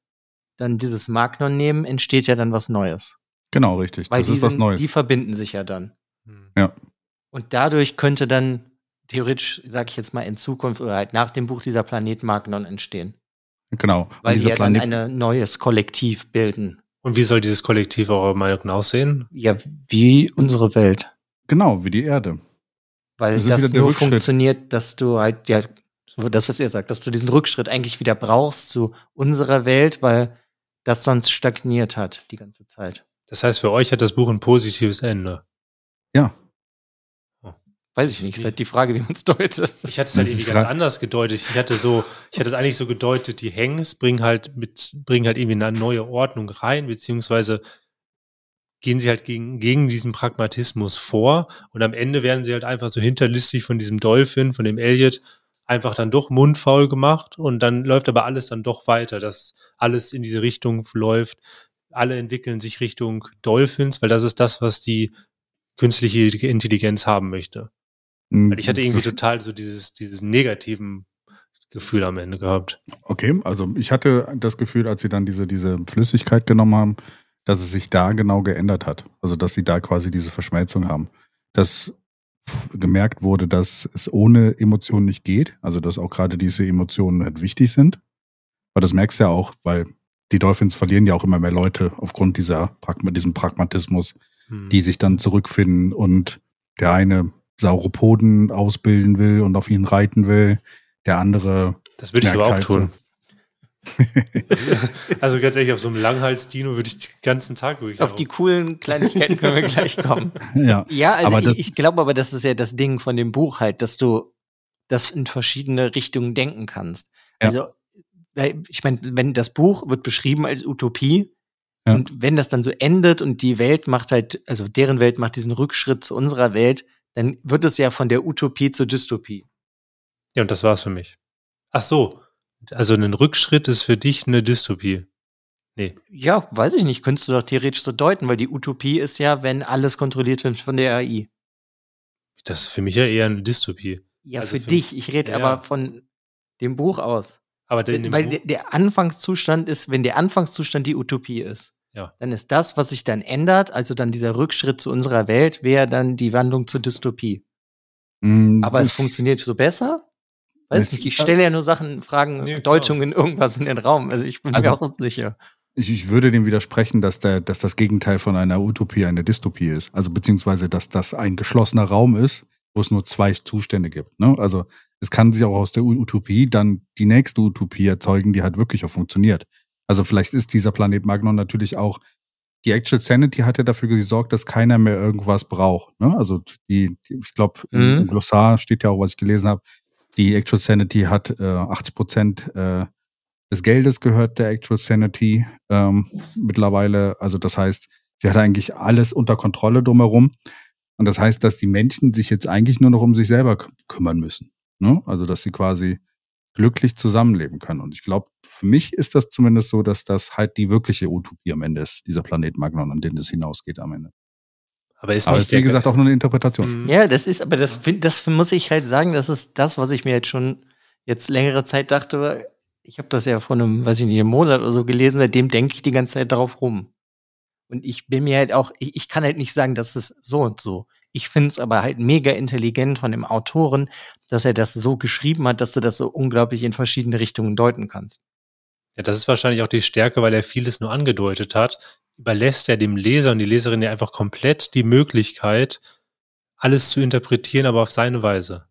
dann dieses Magnon nehmen, entsteht ja dann was Neues. Genau, richtig. Weil das ist was sind, Neues. die verbinden sich ja dann. Hm. Und dadurch könnte dann theoretisch, sag ich jetzt mal, in Zukunft oder halt nach dem Buch dieser Planet Magnon entstehen. Genau. Weil dieser ja dann Planet, ein neues Kollektiv bilden. Und wie soll dieses Kollektiv eurer Meinung nach aussehen? Ja, wie unsere Welt. genau, wie die Erde. Weil Das das nur funktioniert, dass du halt, ja, so das, was ihr sagt, dass du diesen Rückschritt eigentlich wieder brauchst zu unserer Welt, weil das sonst stagniert hat die ganze Zeit. Das heißt, für euch hat das Buch ein positives Ende. Ja. Weiß ich nicht, ist halt die Frage, wie man es deutet. Ich hatte es halt irgendwie ganz anders gedeutet. Ich hatte so, ich hatte es eigentlich so gedeutet, die Hangs bringen halt mit, bringen halt irgendwie eine neue Ordnung rein, beziehungsweise gehen sie halt gegen, gegen diesen Pragmatismus vor und am Ende werden sie halt einfach so hinterlistig von diesem Dolphin, von dem Elliot, einfach dann doch mundfaul gemacht und dann läuft aber alles dann doch weiter, dass alles in diese Richtung läuft. Alle entwickeln sich Richtung Dolphins, weil das ist das, was die künstliche Intelligenz haben möchte. Weil ich hatte irgendwie total so dieses, dieses negativen Gefühl am Ende gehabt. Okay, also ich hatte das Gefühl, als sie dann diese, diese Flüssigkeit genommen haben, dass es sich da genau geändert hat. Also dass sie da quasi diese Verschmelzung haben. Dass gemerkt wurde, dass es ohne Emotionen nicht geht. Also dass auch gerade diese Emotionen halt wichtig sind. Weil das merkst du ja auch, weil die Dolphins verlieren ja auch immer mehr Leute aufgrund dieser Pragma diesem Pragmatismus, Hm. die sich dann zurückfinden und der eine Sauropoden ausbilden will und auf ihn reiten will. Der andere das würde ich aber auch halt tun. Also ganz ehrlich, auf so einem Langhals-Dino würde ich den ganzen Tag ruhig Auf die coolen Kleinigkeiten können wir gleich kommen. ja, Ja, also ich, ich glaube aber, das ist ja das Ding von dem Buch halt, dass du das in verschiedene Richtungen denken kannst. Ja. Also, ich meine, wenn das Buch wird beschrieben als Utopie Ja. und wenn das dann so endet und die Welt macht halt, also deren Welt macht diesen Rückschritt zu unserer Welt, dann wird es ja von der Utopie zur Dystopie. Ja, und das war's für mich. Ach so. Also ein Rückschritt ist für dich eine Dystopie. Nee. Ja, weiß ich nicht, könntest du doch theoretisch so deuten, weil die Utopie ist ja, wenn alles kontrolliert wird von der AI. Das ist für mich ja eher eine Dystopie. Ja, Also für, für- dich. Ich rede Ja, aber von dem Buch aus. Aber Weil Buch, der Anfangszustand ist, wenn der Anfangszustand die Utopie ist, Ja. dann ist das, was sich dann ändert, also dann dieser Rückschritt zu unserer Welt, wäre dann die Wandlung zur Dystopie. Mm, Aber es funktioniert so besser? Weiß nicht, ich halt- stelle ja nur Sachen, Fragen, Nee. Deutungen, irgendwas in den Raum. Also ich bin Also- mir auch unsicher. Ich, ich würde dem widersprechen, dass, der, dass das Gegenteil von einer Utopie eine Dystopie ist. Also beziehungsweise, dass das ein geschlossener Raum ist, wo es nur zwei Zustände gibt. Ne? Also es kann sich auch aus der Utopie dann die nächste Utopie erzeugen, die halt wirklich auch funktioniert. Also vielleicht ist dieser Planet Magnon natürlich auch, die Actual Sanity hat ja dafür gesorgt, dass keiner mehr irgendwas braucht. Ne? Also die, die ich glaube, im, Mhm. im Glossar steht ja auch, was ich gelesen habe, die Actual Sanity hat äh, 80 Prozent äh, des Geldes gehört der Actual Sanity ähm, mittlerweile. Also das heißt, sie hat eigentlich alles unter Kontrolle drumherum. Und das heißt, dass die Menschen sich jetzt eigentlich nur noch um sich selber kü- kümmern müssen. Ne? Also dass sie quasi glücklich zusammenleben können. Und ich glaube, für mich ist das zumindest so, dass das halt die wirkliche Utopie am Ende ist, dieser Planet Magnon, an den es hinausgeht am Ende. aber ist Aber ist, wie gesagt, auch nur eine Interpretation. Mhm. Ja, das ist, aber das, das muss ich halt sagen, das ist das, was ich mir jetzt schon jetzt längere Zeit dachte. ich habe das ja vor einem, weiß ich nicht, einem Monat oder so gelesen, seitdem denke ich die ganze Zeit darauf rum. Und ich bin mir halt auch, ich, ich kann halt nicht sagen, das ist so und so. Ich finde es aber halt mega intelligent von dem Autoren, dass er das so geschrieben hat, dass du das so unglaublich in verschiedene Richtungen deuten kannst. Ja, das ist wahrscheinlich auch die Stärke, weil er vieles nur angedeutet hat. Überlässt er dem Leser und die Leserin ja einfach komplett die Möglichkeit, alles zu interpretieren, aber auf seine Weise.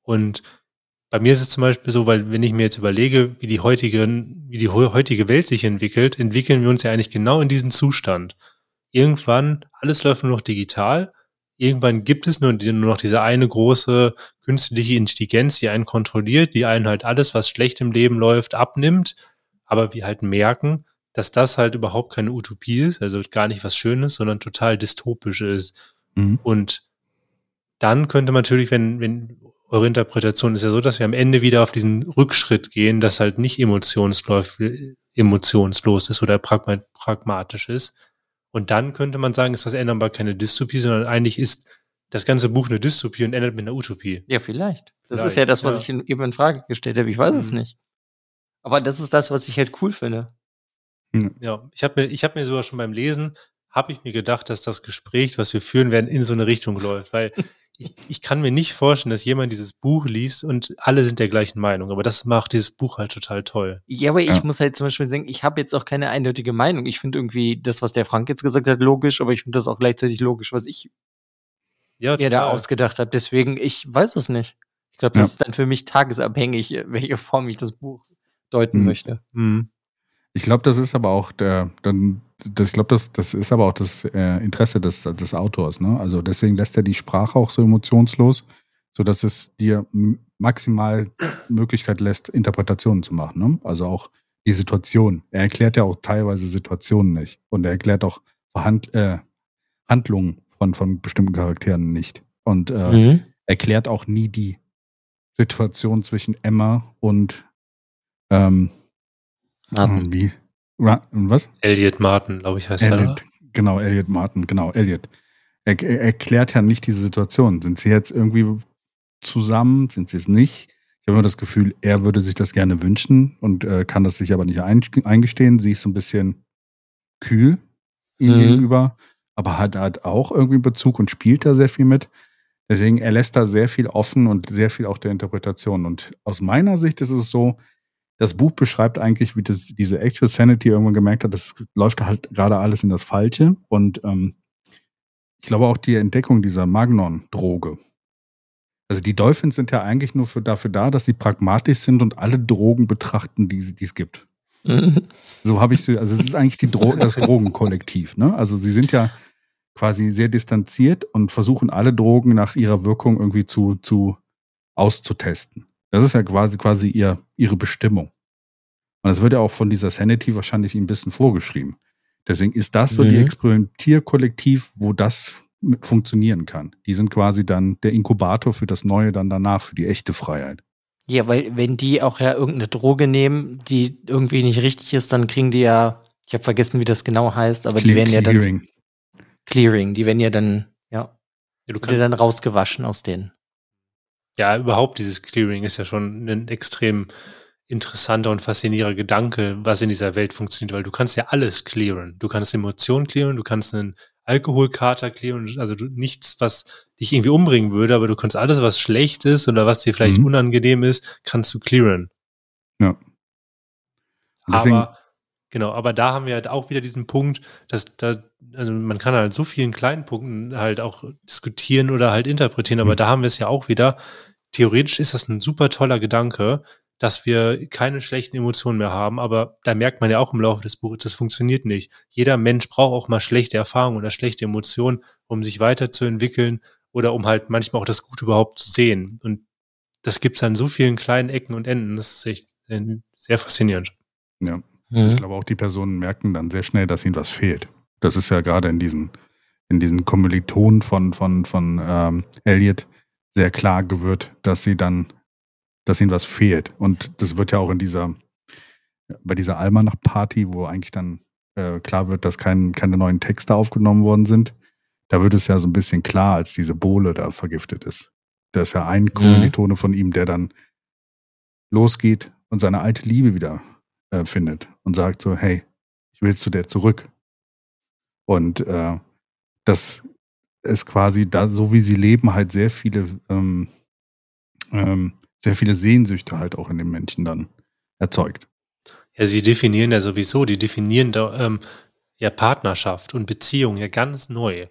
Und bei mir ist es zum Beispiel so, weil wenn ich mir jetzt überlege, wie die heutige, wie die heutige Welt sich entwickelt, entwickeln wir uns ja eigentlich genau in diesen Zustand. Irgendwann, alles läuft nur noch digital. Irgendwann gibt es nur, nur noch diese eine große künstliche Intelligenz, die einen kontrolliert, die einen halt alles, was schlecht im Leben läuft, abnimmt. Aber wir halt merken, dass das halt überhaupt keine Utopie ist, also gar nicht was Schönes, sondern total dystopisch ist. Mhm. Und dann könnte man natürlich, wenn, wenn eure Interpretation ist ja so, dass wir am Ende wieder auf diesen Rückschritt gehen, dass halt nicht emotionslos, emotionslos ist oder pragmatisch ist. Und dann könnte man sagen, ist das Ende aber keine Dystopie, sondern eigentlich ist das ganze Buch eine Dystopie und endet mit einer Utopie. Ja, vielleicht. Das vielleicht, ist ja das, was ja. ich in, eben in Frage gestellt habe. Ich weiß mhm. es nicht. Aber das ist das, was ich halt cool finde. Ja, ich habe mir, ich habe mir sogar schon beim Lesen, habe ich mir gedacht, dass das Gespräch, was wir führen werden, in so eine Richtung läuft, weil ich, ich kann mir nicht vorstellen, dass jemand dieses Buch liest und alle sind der gleichen Meinung. Aber das macht dieses Buch halt total toll. Ja, aber ich ja. muss halt zum Beispiel sagen, ich habe jetzt auch keine eindeutige Meinung. Ich finde irgendwie das, was der Frank jetzt gesagt hat, logisch, aber ich finde das auch gleichzeitig logisch, was ich ja, mir da ausgedacht habe. Deswegen, ich weiß es nicht. Ich glaube, das ja. ist dann für mich tagesabhängig, welche Form ich das Buch deuten mhm. möchte. Mhm. Ich glaube, das ist aber auch der, dann, das, ich glaube, das, das ist aber auch das äh, Interesse des, des Autors. Ne? Also deswegen lässt er die Sprache auch so emotionslos, so dass es dir maximal Möglichkeit lässt, Interpretationen zu machen. Ne? Also auch die Situation. Er erklärt ja auch teilweise Situationen nicht und er erklärt auch Verhand, äh, Handlungen von von bestimmten Charakteren nicht und äh, mhm. erklärt auch nie die Situation zwischen Emma und ähm, Martin. Wie? Was? Elliot Martin, glaube ich, heißt Elliot, er. Genau, Elliot Martin, genau, Elliot. Er, er, erklärt ja nicht diese Situation. Sind sie jetzt irgendwie zusammen? Sind sie es nicht? Ich habe immer das Gefühl, er würde sich das gerne wünschen und äh, kann das sich aber nicht eingestehen. Sie ist so ein bisschen kühl ihm mhm. gegenüber, aber hat halt auch irgendwie Bezug und spielt da sehr viel mit. Deswegen, er lässt da sehr viel offen und sehr viel auch der Interpretation. Und aus meiner Sicht ist es so, das Buch beschreibt eigentlich, wie das, diese Actual Sanity irgendwann gemerkt hat, das läuft halt gerade alles in das Falsche. Und ähm, ich glaube auch die Entdeckung dieser Magnon-Droge. Also die Dolphins sind ja eigentlich nur für, dafür da, dass sie pragmatisch sind und alle Drogen betrachten, die, die es gibt. so habe ich sie, also es ist eigentlich die Dro das Drogenkollektiv. Ne? Also sie sind ja quasi sehr distanziert und versuchen alle Drogen nach ihrer Wirkung irgendwie zu, zu auszutesten. Das ist ja quasi, quasi ihr, ihre Bestimmung. Und das wird ja auch von dieser Sanity wahrscheinlich ein bisschen vorgeschrieben. Deswegen ist das so mhm. die Experimentierkollektiv, wo das funktionieren kann. Die sind quasi dann der Inkubator für das Neue dann danach, für die echte Freiheit. Ja, weil wenn die auch ja irgendeine Droge nehmen, die irgendwie nicht richtig ist, dann kriegen die ja, ich habe vergessen, wie das genau heißt, aber Cle die werden ja dann Clearing. Clearing, die werden ja dann, ja, ja du kannst dann rausgewaschen aus denen ja, überhaupt dieses Clearing ist ja schon ein extrem interessanter und faszinierender Gedanke, was in dieser Welt funktioniert, weil du kannst ja alles clearen. Du kannst Emotionen clearen, du kannst einen Alkoholkater clearen, also du, nichts, was dich irgendwie umbringen würde, aber du kannst alles, was schlecht ist oder was dir vielleicht mhm. unangenehm ist, kannst du clearen. Ja. aber Genau, aber da haben wir halt auch wieder diesen Punkt, dass da, also man kann halt so vielen kleinen Punkten halt auch diskutieren oder halt interpretieren, aber mhm. da haben wir es ja auch wieder. Theoretisch ist das ein super toller Gedanke, dass wir keine schlechten Emotionen mehr haben, aber da merkt man ja auch im Laufe des Buches, das funktioniert nicht. Jeder Mensch braucht auch mal schlechte Erfahrungen oder schlechte Emotionen, um sich weiterzuentwickeln oder um halt manchmal auch das Gute überhaupt zu sehen. Und das gibt's an so vielen kleinen Ecken und Enden. Das ist echt sehr faszinierend. Ja, Mhm. Ich glaube, auch die Personen merken dann sehr schnell, dass ihnen was fehlt. Das ist ja gerade in diesen, in diesen Kommilitonen von, von, von ähm, Elliot sehr klar gewirrt, dass sie dann, dass ihnen was fehlt. Und das wird ja auch in dieser, bei dieser Almanach-Party, wo eigentlich dann äh, klar wird, dass kein, keine neuen Texte aufgenommen worden sind, da wird es ja so ein bisschen klar, als diese Bohle da vergiftet ist. Da ist ja ein mhm. Kommilitone von ihm, der dann losgeht und seine alte Liebe wieder äh, findet und sagt so, hey, ich will zu der zurück. Und äh, das ist quasi da, so wie sie leben, halt sehr viele, ähm, ähm, sehr viele Sehnsüchte halt auch in den Menschen dann erzeugt. Ja, sie definieren ja sowieso, die definieren da ähm, ja Partnerschaft und Beziehung ja ganz neu.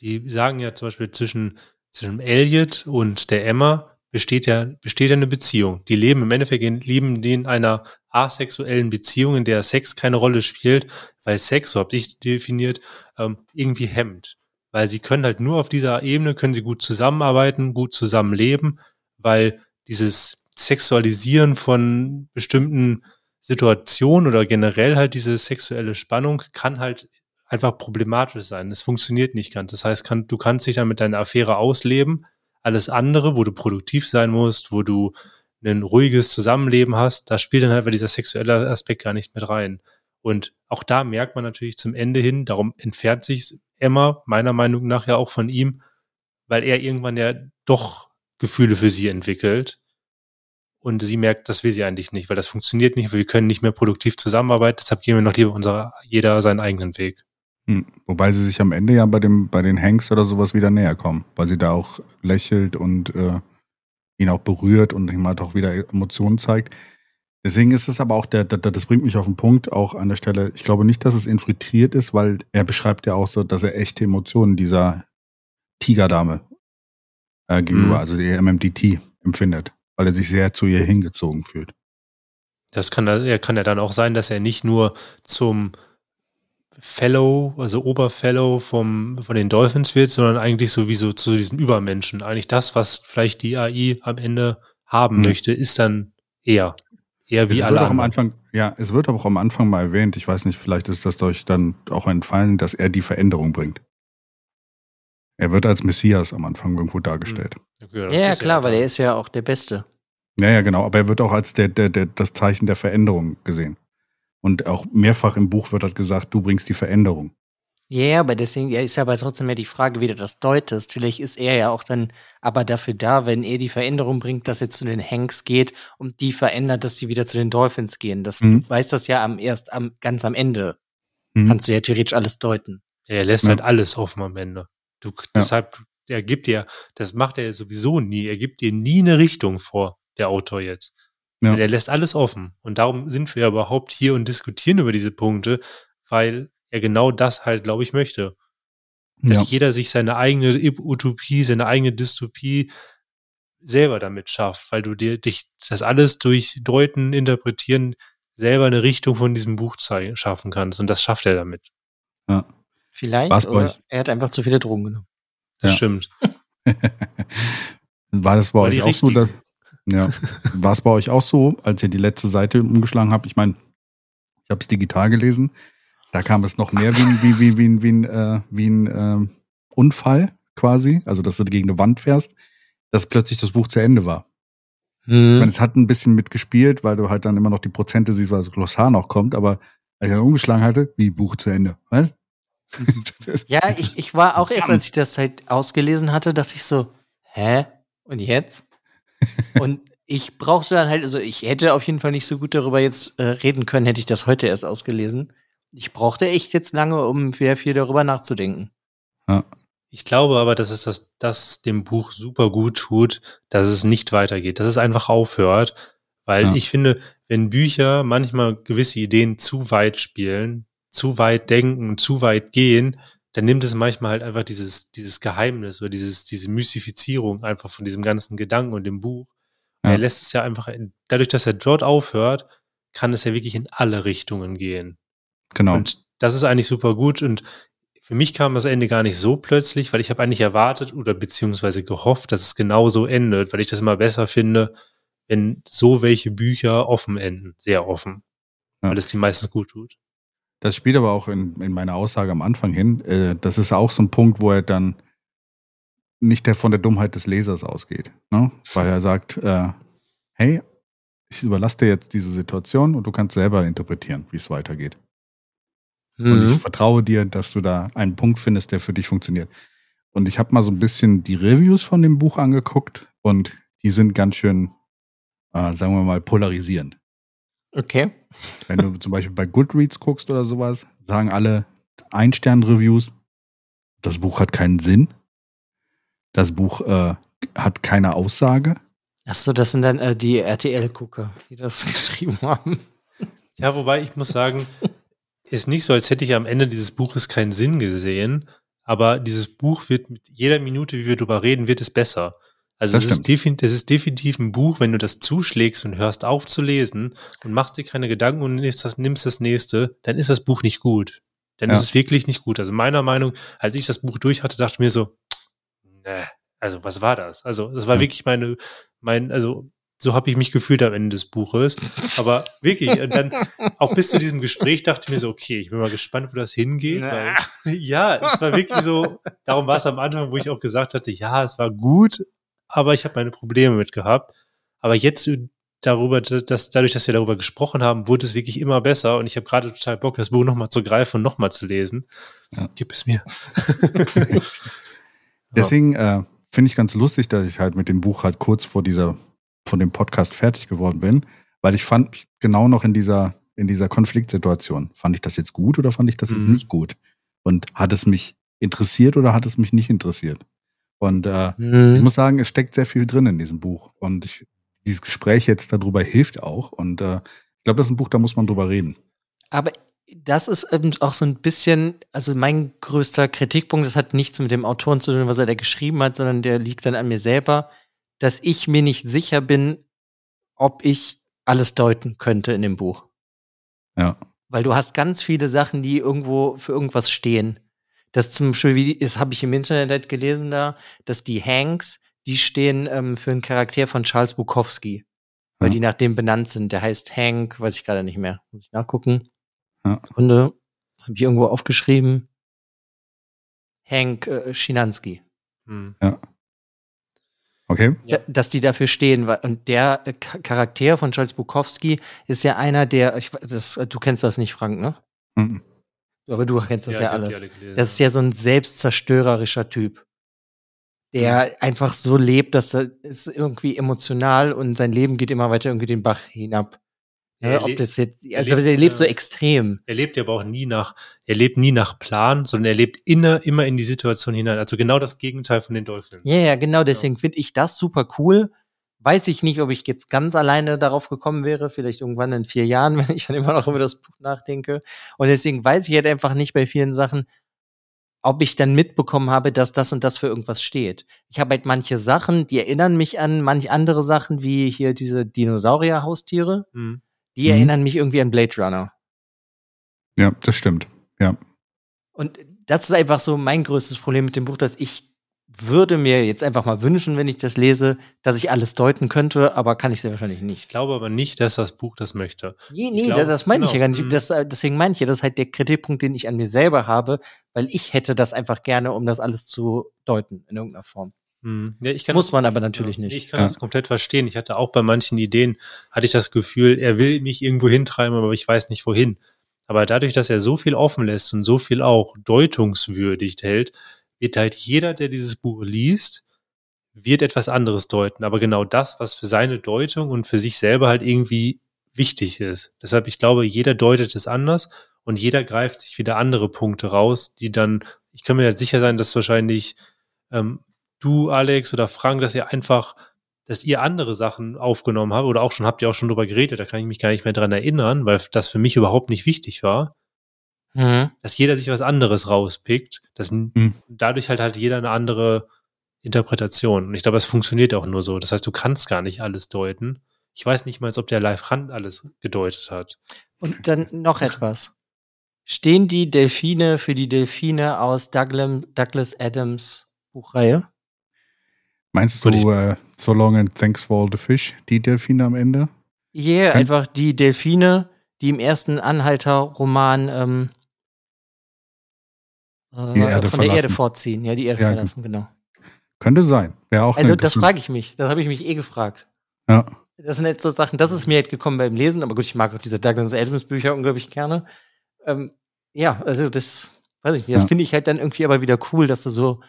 Die sagen ja zum Beispiel zwischen, zwischen Elliot und der Emma besteht ja, besteht ja eine Beziehung. Die leben im Endeffekt, leben die in einer asexuellen Beziehung, in der Sex keine Rolle spielt, weil Sex, so habe ich definiert, ähm, irgendwie hemmt. Weil sie können halt nur auf dieser Ebene, können sie gut zusammenarbeiten, gut zusammenleben, weil dieses Sexualisieren von bestimmten Situationen oder generell halt diese sexuelle Spannung kann halt einfach problematisch sein. Es funktioniert nicht ganz. Das heißt, kann, du kannst dich dann mit deiner Affäre ausleben. Alles andere, wo du produktiv sein musst, wo du ein ruhiges Zusammenleben hast, da spielt dann halt dieser sexuelle Aspekt gar nicht mit rein. Und auch da merkt man natürlich zum Ende hin, darum entfernt sich Emma meiner Meinung nach ja auch von ihm, weil er irgendwann ja doch Gefühle für sie entwickelt. Und sie merkt, das will sie eigentlich nicht, weil das funktioniert nicht, weil wir können nicht mehr produktiv zusammenarbeiten, deshalb gehen wir noch lieber unser, jeder seinen eigenen Weg. Hm. Wobei sie sich am Ende ja bei, dem, bei den Hanks oder sowas wieder näher kommen, weil sie da auch lächelt und äh, ihn auch berührt und ihm halt auch wieder Emotionen zeigt. Deswegen ist es aber auch, der, der, das bringt mich auf den Punkt, auch an der Stelle, ich glaube nicht, dass es infiltriert ist, weil er beschreibt ja auch so, dass er echte Emotionen dieser Tigerdame äh, gegenüber, mhm. also die MMDT, empfindet, weil er sich sehr zu ihr hingezogen fühlt. Das kann, er kann ja dann auch sein, dass er nicht nur zum Fellow, also Oberfellow vom, von den Dolphins wird, sondern eigentlich sowieso zu diesem Übermenschen. Eigentlich das, was vielleicht die AI am Ende haben mhm. möchte, ist dann er. Eher wie es alle wird auch am Anfang, ja, es wird aber auch am Anfang mal erwähnt, ich weiß nicht, vielleicht ist das euch dann auch entfallen, dass er die Veränderung bringt. Er wird als Messias am Anfang irgendwo dargestellt. Ja, ja klar, ja weil er ist ja auch der Beste. Ja, ja, genau, aber er wird auch als der, der, der, das Zeichen der Veränderung gesehen. Und auch mehrfach im Buch wird halt gesagt, du bringst die Veränderung. Ja, yeah, aber deswegen ja, ist ja aber trotzdem ja die Frage, wie du das deutest. Vielleicht ist er ja auch dann aber dafür da, wenn er die Veränderung bringt, dass er zu den Hanks geht und die verändert, dass die wieder zu den Dolphins gehen. Das, mhm. Du weißt das ja am erst am, ganz am Ende. Mhm. Kannst du ja theoretisch alles deuten. Er lässt ja. halt alles offen am Ende. Du, deshalb, er gibt dir, das macht er sowieso nie. Er gibt dir nie eine Richtung vor, der Autor jetzt. Ja. Er lässt alles offen. Und darum sind wir überhaupt hier und diskutieren über diese Punkte, weil er genau das halt, glaube ich, möchte. Dass ja. jeder sich seine eigene Utopie, seine eigene Dystopie selber damit schafft, weil du dir dich das alles durch Deuten, Interpretieren selber eine Richtung von diesem Buch schaffen kannst. Und das schafft er damit. Ja. Vielleicht, War's oder er hat einfach zu viele Drogen genommen. Das ja. stimmt. War das bei War euch auch so, dass, ja. War es bei euch auch so, als ihr die letzte Seite umgeschlagen habt? Ich meine, ich habe es digital gelesen. Da kam es noch mehr wie, wie, wie, wie, wie, wie, äh, wie ein äh, Unfall quasi, also dass du gegen eine Wand fährst, dass plötzlich das Buch zu Ende war. Hm. Ich meine, es hat ein bisschen mitgespielt, weil du halt dann immer noch die Prozente siehst, weil das Glossar noch kommt, aber als ich dann umgeschlagen hatte, wie Buch zu Ende. Was? ja, ich, ich war auch erst, als ich das halt ausgelesen hatte, dachte ich so, hä? Und jetzt? Und ich brauchte dann halt, also ich hätte auf jeden Fall nicht so gut darüber jetzt äh, reden können, hätte ich das heute erst ausgelesen. Ich brauchte echt jetzt lange, um sehr viel darüber nachzudenken. Ja. Ich glaube aber, dass es das, das dem Buch super gut tut, dass es nicht weitergeht, dass es einfach aufhört. Weil ja. ich finde, wenn Bücher manchmal gewisse Ideen zu weit spielen, zu weit denken, zu weit gehen, dann nimmt es manchmal halt einfach dieses, dieses Geheimnis oder dieses, diese Mystifizierung einfach von diesem ganzen Gedanken und dem Buch. Ja. Er lässt es ja einfach, in, dadurch, dass er dort aufhört, kann es ja wirklich in alle Richtungen gehen. Genau. Und das ist eigentlich super gut und für mich kam das Ende gar nicht so plötzlich, weil ich habe eigentlich erwartet oder beziehungsweise gehofft, dass es genau so endet, weil ich das immer besser finde, wenn so welche Bücher offen enden, sehr offen, ja. weil es die meistens gut tut. Das spielt aber auch in, in meiner Aussage am Anfang hin. Äh, das ist auch so ein Punkt, wo er dann nicht der, von der Dummheit des Lesers ausgeht. Ne? Weil er sagt, äh, hey, ich überlasse dir jetzt diese Situation und du kannst selber interpretieren, wie es weitergeht. Mhm. Und ich mhm. vertraue dir, dass du da einen Punkt findest, der für dich funktioniert. Und ich habe mal so ein bisschen die Reviews von dem Buch angeguckt und die sind ganz schön, äh, sagen wir mal, polarisierend. Okay. Wenn du zum Beispiel bei Goodreads guckst oder sowas, sagen alle Ein-Stern-Reviews, das Buch hat keinen Sinn. Das Buch äh, hat keine Aussage. Achso, das sind dann äh, die RTL-Gucker, die das geschrieben haben. Ja, wobei ich muss sagen, ist nicht so, als hätte ich am Ende dieses Buches keinen Sinn gesehen, aber dieses Buch wird mit jeder Minute, wie wir darüber reden, wird es besser. Also Das es ist, es ist definitiv ein Buch, wenn du das zuschlägst und hörst auf zu lesen und machst dir keine Gedanken und nimmst das, nimmst das nächste, dann ist das Buch nicht gut. Dann Ja. ist es wirklich nicht gut. Also meiner Meinung, als ich das Buch durch hatte, dachte ich mir so, nee, also was war das? Also das war Ja. wirklich meine, mein, also so habe ich mich gefühlt am Ende des Buches. Aber wirklich, und dann auch bis zu diesem Gespräch dachte ich mir so, okay, ich bin mal gespannt, wo das hingeht. Weil, ja, es war wirklich so, darum war es am Anfang, wo ich auch gesagt hatte, ja, es war gut, aber ich habe meine Probleme mit gehabt. Aber jetzt darüber, dass dadurch, dass wir darüber gesprochen haben, wurde es wirklich immer besser und ich habe gerade total Bock, das Buch nochmal zu greifen und nochmal zu lesen. Ja. Gib es mir. Deswegen äh, finde ich ganz lustig, dass ich halt mit dem Buch halt kurz vor dieser, von dem Podcast fertig geworden bin, weil ich fand mich genau noch in dieser, in dieser Konfliktsituation. Fand ich das jetzt gut oder fand ich das jetzt Mhm. nicht gut? Und hat es mich interessiert oder hat es mich nicht interessiert? Und äh, ich Mhm. muss sagen, es steckt sehr viel drin in diesem Buch. Und ich, dieses Gespräch jetzt darüber hilft auch. Und äh, ich glaube, das ist ein Buch, da muss man drüber reden. Aber das ist eben auch so ein bisschen, also mein größter Kritikpunkt, das hat nichts mit dem Autoren zu tun, was er da geschrieben hat, sondern der liegt dann an mir selber, dass ich mir nicht sicher bin, ob ich alles deuten könnte in dem Buch. Ja. Weil du hast ganz viele Sachen, die irgendwo für irgendwas stehen. Das zum Beispiel, wie, das habe ich im Internet halt gelesen da, dass die Hanks, die stehen ähm, für einen Charakter von Charles Bukowski. Weil Ja. die nach dem benannt sind. Der heißt Hank, weiß ich gerade nicht mehr. Muss ich nachgucken. Ja. Sekunde. Habe ich irgendwo aufgeschrieben. Hank äh, Schinanski. Hm. Okay? Da, dass die dafür stehen. weil- Und der äh, Cha- Charakter von Charles Bukowski ist ja einer, der, ich, das, du kennst das nicht, Frank, ne? Mhm. Aber du kennst das ja, die alles. Das ist ja so ein selbstzerstörerischer Typ. Der einfach so lebt, dass er ist irgendwie emotional und sein Leben geht immer weiter irgendwie den Bach hinab. Ja, Ja, er das jetzt, er also lebt, er lebt so äh, extrem. Er lebt ja aber auch nie nach, er lebt nie nach Plan, sondern er lebt inner, immer in die Situation hinein. Also genau das Gegenteil von den Dolphins. Ja, ja, genau, deswegen finde ich das super cool. Weiß ich nicht, ob ich jetzt ganz alleine darauf gekommen wäre, vielleicht irgendwann in vier Jahren, wenn ich dann immer noch über das Buch nachdenke. Und deswegen weiß ich halt einfach nicht bei vielen Sachen, ob ich dann mitbekommen habe, dass das und das für irgendwas steht. Ich habe halt manche Sachen, die erinnern mich an manch andere Sachen, wie hier diese Dinosaurier-Haustiere. Hm. Die Mhm. erinnern mich irgendwie an Blade Runner. Ja, das stimmt. Ja. Und das ist einfach so mein größtes Problem mit dem Buch, dass ich würde mir jetzt einfach mal wünschen, wenn ich das lese, dass ich alles deuten könnte, aber kann ich sehr wahrscheinlich Ich nicht. glaube aber nicht, dass das Buch das möchte. Nee, Ich nee, glaube, das meine ich ja genau. gar nicht. Mhm. Das, deswegen meine ich ja, das ist halt der Kritikpunkt, den ich an mir selber habe, weil ich hätte das einfach gerne, um das alles zu deuten in irgendeiner Form. Hm. Ja, ich kann Muss das, man aber natürlich ja, nicht. Ich kann Ja. das komplett verstehen. Ich hatte auch bei manchen Ideen, hatte ich das Gefühl, er will mich irgendwo hintreiben, aber ich weiß nicht wohin. Aber dadurch, dass er so viel offen lässt und so viel auch deutungswürdig hält, wird halt jeder, der dieses Buch liest, wird etwas anderes deuten. Aber genau das, was für seine Deutung und für sich selber halt irgendwie wichtig ist. Deshalb, ich glaube, jeder deutet es anders und jeder greift sich wieder andere Punkte raus, die dann, ich kann mir halt sicher sein, dass wahrscheinlich ähm, du, Alex oder Frank, dass ihr einfach, dass ihr andere Sachen aufgenommen habt oder auch schon habt ihr auch schon drüber geredet, da kann ich mich gar nicht mehr dran erinnern, weil das für mich überhaupt nicht wichtig war, Mhm. dass jeder sich was anderes rauspickt, dass Mhm. dadurch halt halt jeder eine andere Interpretation. Und ich glaube, es funktioniert auch nur so. Das heißt, du kannst gar nicht alles deuten. Ich weiß nicht mal, ob der Live Rand alles gedeutet hat. Und dann noch etwas. Stehen die Delfine für die Delfine aus Douglas Adams Buchreihe? Meinst ich- du äh, So Long and Thanks for All the Fish, die Delfine am Ende? Yeah, Kann- einfach die Delfine, die im ersten Anhalter-Roman ähm, äh, Die Erde von der Erde verlassen. vorziehen. Ja, die Erde Ja, verlassen, genau. Könnte sein. Wäre auch Also das frage ich mich. Das habe ich mich eh gefragt. Ja. Das sind jetzt so Sachen, das ist mir halt gekommen beim Lesen, aber gut, ich mag auch diese Douglas Adams Bücher unglaublich gerne. Ähm, ja, also das weiß ich nicht. Das Ja. finde ich halt dann irgendwie aber wieder cool, dass du so,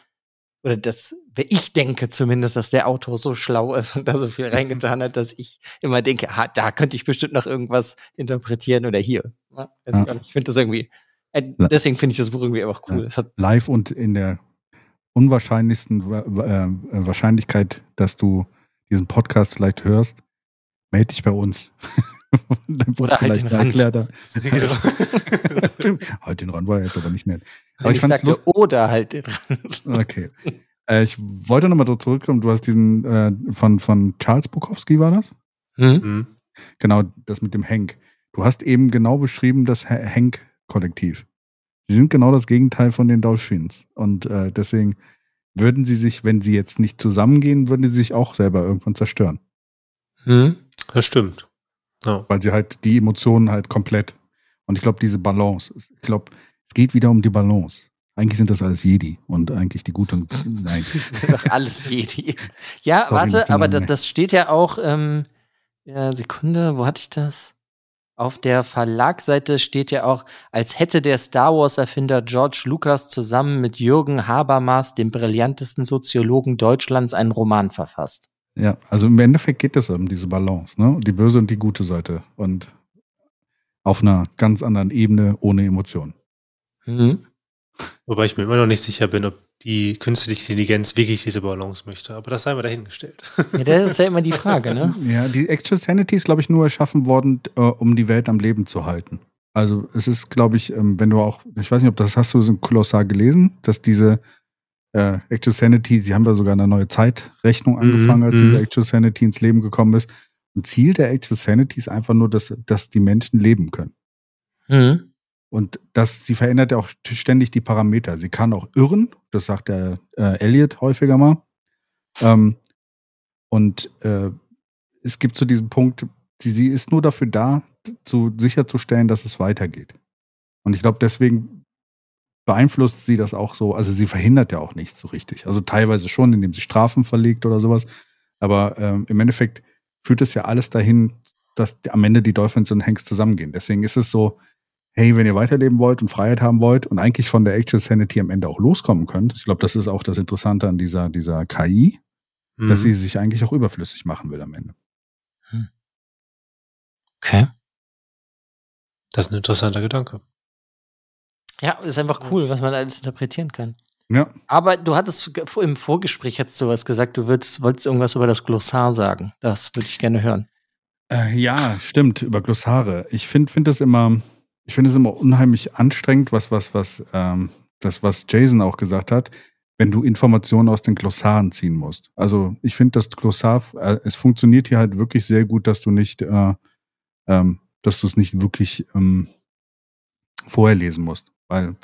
oder das, ich denke zumindest, dass der Autor so schlau ist und da so viel reingetan hat, dass ich immer denke, ha, da könnte ich bestimmt noch irgendwas interpretieren oder hier. Ja, ja. Ich, finde das irgendwie, äh, deswegen finde ich das Buch irgendwie einfach cool. Live und in der unwahrscheinlichsten äh, Wahrscheinlichkeit, dass du diesen Podcast vielleicht hörst, melde dich bei uns. Oder halt den Rand. halt den Rand war jetzt aber nicht nett. Aber ich, ich sagte, lust- oder halt den Rand. Okay. Äh, ich wollte nochmal zurückkommen. Du hast diesen äh, von, von Charles Bukowski, war das? Hm? Mhm. Genau, das mit dem Henk. Du hast eben genau beschrieben das Henk-Kollektiv. Sie sind genau das Gegenteil von den Dolphins. Und äh, deswegen würden sie sich, wenn sie jetzt nicht zusammengehen, würden sie sich auch selber irgendwann zerstören. Hm, das stimmt. Ja. Weil sie halt die Emotionen halt komplett. Und ich glaube, diese Balance, ich glaube, es geht wieder um die Balance. Eigentlich sind das alles Jedi und eigentlich die guten. Nein. Doch alles Jedi. Ja, Sorry, warte, aber das, das, steht ja auch. Ähm, ja, Sekunde, wo hatte ich das? Auf der Verlagsseite steht ja auch, als hätte der Star Wars-Erfinder George Lucas zusammen mit Jürgen Habermas, dem brillantesten Soziologen Deutschlands, einen Roman verfasst. Ja, also im Endeffekt geht es um diese Balance, ne? Die böse und die gute Seite. Und auf einer ganz anderen Ebene ohne Emotionen. Mhm. Wobei ich mir immer noch nicht sicher bin, ob die künstliche Intelligenz wirklich diese Balance möchte. Aber das sei mal dahingestellt. Ja, das ist ja immer die Frage, ne? Ja, die Actual Sanity ist, glaube ich, nur erschaffen worden, äh, um die Welt am Leben zu halten. Also es ist, glaube ich, ähm, wenn du auch, ich weiß nicht, ob das hast du in Kolossar gelesen, dass diese äh, Actual Sanity, sie haben ja sogar eine neue Zeitrechnung mhm, angefangen, als diese mhm. Actual Sanity ins Leben gekommen ist. Und Ziel der Actual Sanity ist einfach nur, dass, dass die Menschen leben können. Mhm. Und das, sie verändert ja auch ständig die Parameter. Sie kann auch irren, das sagt der äh, Elliot häufiger mal. Ähm, und äh, es gibt zu diesem Punkt, sie, sie ist nur dafür da, zu sicherzustellen, dass es weitergeht. Und ich glaube, deswegen beeinflusst sie das auch so. Also sie verhindert ja auch nichts so richtig. Also teilweise schon, indem sie Strafen verlegt oder sowas. Aber ähm, im Endeffekt führt es ja alles dahin, dass am Ende die Dolphins und Hanks zusammengehen. Deswegen ist es so, hey, wenn ihr weiterleben wollt und Freiheit haben wollt und eigentlich von der Actual Sanity am Ende auch loskommen könnt, ich glaube, das ist auch das Interessante an dieser, dieser KI, mhm. dass sie sich eigentlich auch überflüssig machen will am Ende. Hm. Okay. Das ist ein interessanter Gedanke. Ja, ist einfach cool, was man alles interpretieren kann. Ja. Aber du hattest im Vorgespräch jetzt sowas gesagt, du würdest, wolltest irgendwas über das Glossar sagen. Das würde ich gerne hören. Äh, ja, stimmt, über Glossare. Ich finde find das immer, ich finde es immer unheimlich anstrengend, was, was, was, ähm, das, was Jason auch gesagt hat, wenn du Informationen aus den Glossaren ziehen musst. Also ich finde das Glossar, äh, es funktioniert hier halt wirklich sehr gut, dass du nicht, äh, ähm, dass du es nicht wirklich ähm, vorher lesen musst. Weil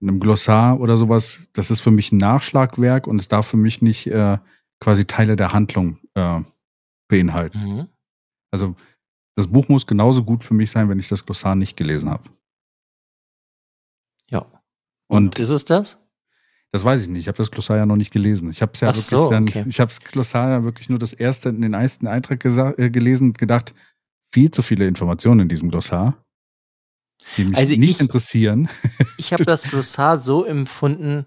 in einem Glossar oder sowas, das ist für mich ein Nachschlagwerk und es darf für mich nicht äh, quasi Teile der Handlung äh, beinhalten. Mhm. Also das Buch muss genauso gut für mich sein, wenn ich das Glossar nicht gelesen habe. Ja. Und, und, ist es das? Das weiß ich nicht. Ich habe das Glossar ja noch nicht gelesen. Ich habe es ja Ach wirklich so, dann, okay. ich habe das Glossar ja wirklich nur das erste, in den ersten Eintrag äh, gelesen und gedacht, viel zu viele Informationen in diesem Glossar, die mich also nicht ich, interessieren. Ich habe das Glossar so empfunden,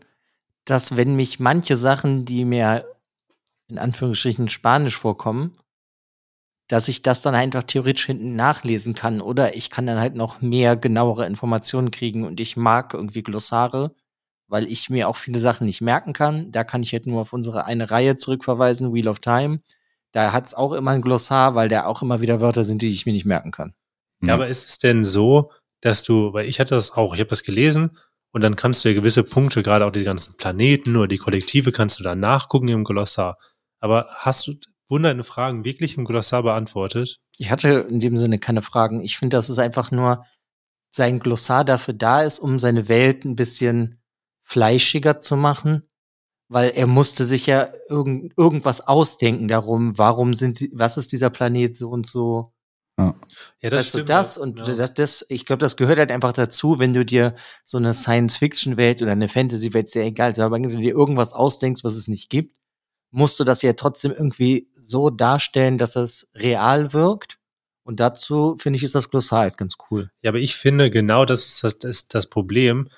dass wenn mich manche Sachen, die mir in Anführungsstrichen Spanisch vorkommen, dass ich das dann einfach theoretisch hinten nachlesen kann oder ich kann dann halt noch mehr genauere Informationen kriegen und ich mag irgendwie Glossare, weil ich mir auch viele Sachen nicht merken kann. Da kann ich halt nur auf unsere eine Reihe zurückverweisen, Wheel of Time. Da hat's auch immer ein Glossar, weil da auch immer wieder Wörter sind, die ich mir nicht merken kann. Ja, aber ist es denn so, dass du, weil ich hatte das auch, ich habe das gelesen und dann kannst du ja gewisse Punkte, gerade auch die ganzen Planeten oder die Kollektive, kannst du da nachgucken im Glossar. Aber hast du, wurden deine Fragen wirklich im Glossar beantwortet? Ich hatte in dem Sinne keine Fragen. Ich finde, dass es einfach nur sein Glossar dafür da ist, um seine Welt ein bisschen fleischiger zu machen, weil er musste sich ja irgend, irgendwas ausdenken darum, warum sind, was ist dieser Planet so und so. Ja, ja das weißt stimmt. Du das und ja. das, das, ich glaube, das gehört halt einfach dazu, wenn du dir so eine Science-Fiction-Welt oder eine Fantasy-Welt, sehr egal, aber wenn du dir irgendwas ausdenkst, was es nicht gibt, musst du das ja trotzdem irgendwie so darstellen, dass es real wirkt. Und dazu finde ich, ist das Glossar halt ganz cool. Ja, aber ich finde, genau das ist das, das, das Problem.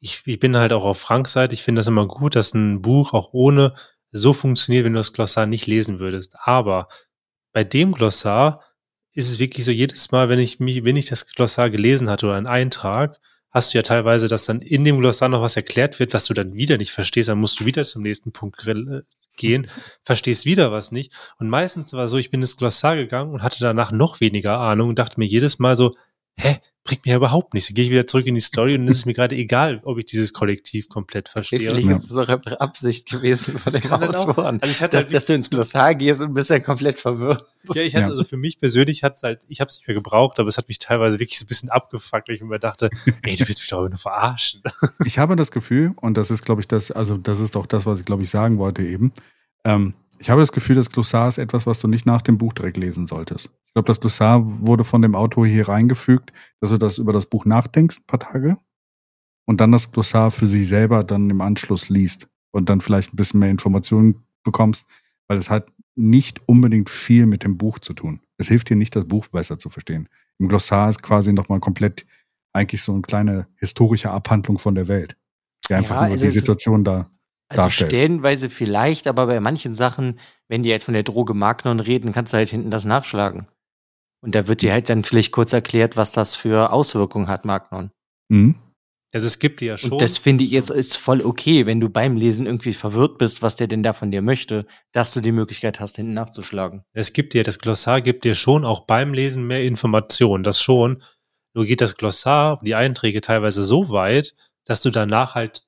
ich, ich bin halt auch auf Franks Seite. Ich finde das immer gut, dass ein Buch auch ohne so funktioniert, wenn du das Glossar nicht lesen würdest. Aber bei dem Glossar ist es wirklich so, jedes Mal, wenn ich mich, wenn ich das Glossar gelesen hatte oder einen Eintrag, hast du ja teilweise, dass dann in dem Glossar noch was erklärt wird, was du dann wieder nicht verstehst, dann musst du wieder zum nächsten Punkt äh, gehen, verstehst wieder was nicht. Und meistens war so, ich bin ins Glossar gegangen und hatte danach noch weniger Ahnung und dachte mir jedes Mal so, hä, bringt mir überhaupt nichts. Dann gehe ich wieder zurück in die Story und dann ist es mir gerade egal, ob ich dieses Kollektiv komplett verstehe. Vielleicht ist das auch eine Absicht gewesen von den Autoren, also ich hatte dass, halt dass du ins Glossar gehst und bist ja komplett verwirrt. Ja, ich hatte, ja. also für mich persönlich hat es halt, ich habe es nicht mehr gebraucht, aber es hat mich teilweise wirklich so ein bisschen abgefuckt, weil ich mir dachte, ey, du willst mich doch nur verarschen. Ich habe das Gefühl, und das ist, glaube ich, das, also das ist auch das, was ich, glaube ich, sagen wollte eben, ähm, ich habe das Gefühl, das Glossar ist etwas, was du nicht nach dem Buch direkt lesen solltest. Ich glaube, das Glossar wurde von dem Autor hier reingefügt, dass du das über das Buch nachdenkst, ein paar Tage, und dann das Glossar für sie selber dann im Anschluss liest und dann vielleicht ein bisschen mehr Informationen bekommst, weil es hat nicht unbedingt viel mit dem Buch zu tun. Es hilft dir nicht, das Buch besser zu verstehen. Im Glossar ist quasi nochmal komplett eigentlich so eine kleine historische Abhandlung von der Welt, die einfach ja, nur die Situation da also darstellt. stellenweise vielleicht, aber bei manchen Sachen, wenn die jetzt von der Droge Magnon reden, kannst du halt hinten das nachschlagen. Und da wird dir halt dann vielleicht kurz erklärt, was das für Auswirkungen hat, Magnon. Mhm. Also es gibt die ja schon. Und das finde ich ist, ist voll okay, wenn du beim Lesen irgendwie verwirrt bist, was der denn da von dir möchte, dass du die Möglichkeit hast, hinten nachzuschlagen. Es gibt dir, das Glossar gibt dir schon auch beim Lesen mehr Informationen, das schon. Nur geht das Glossar, die Einträge teilweise so weit, dass du danach halt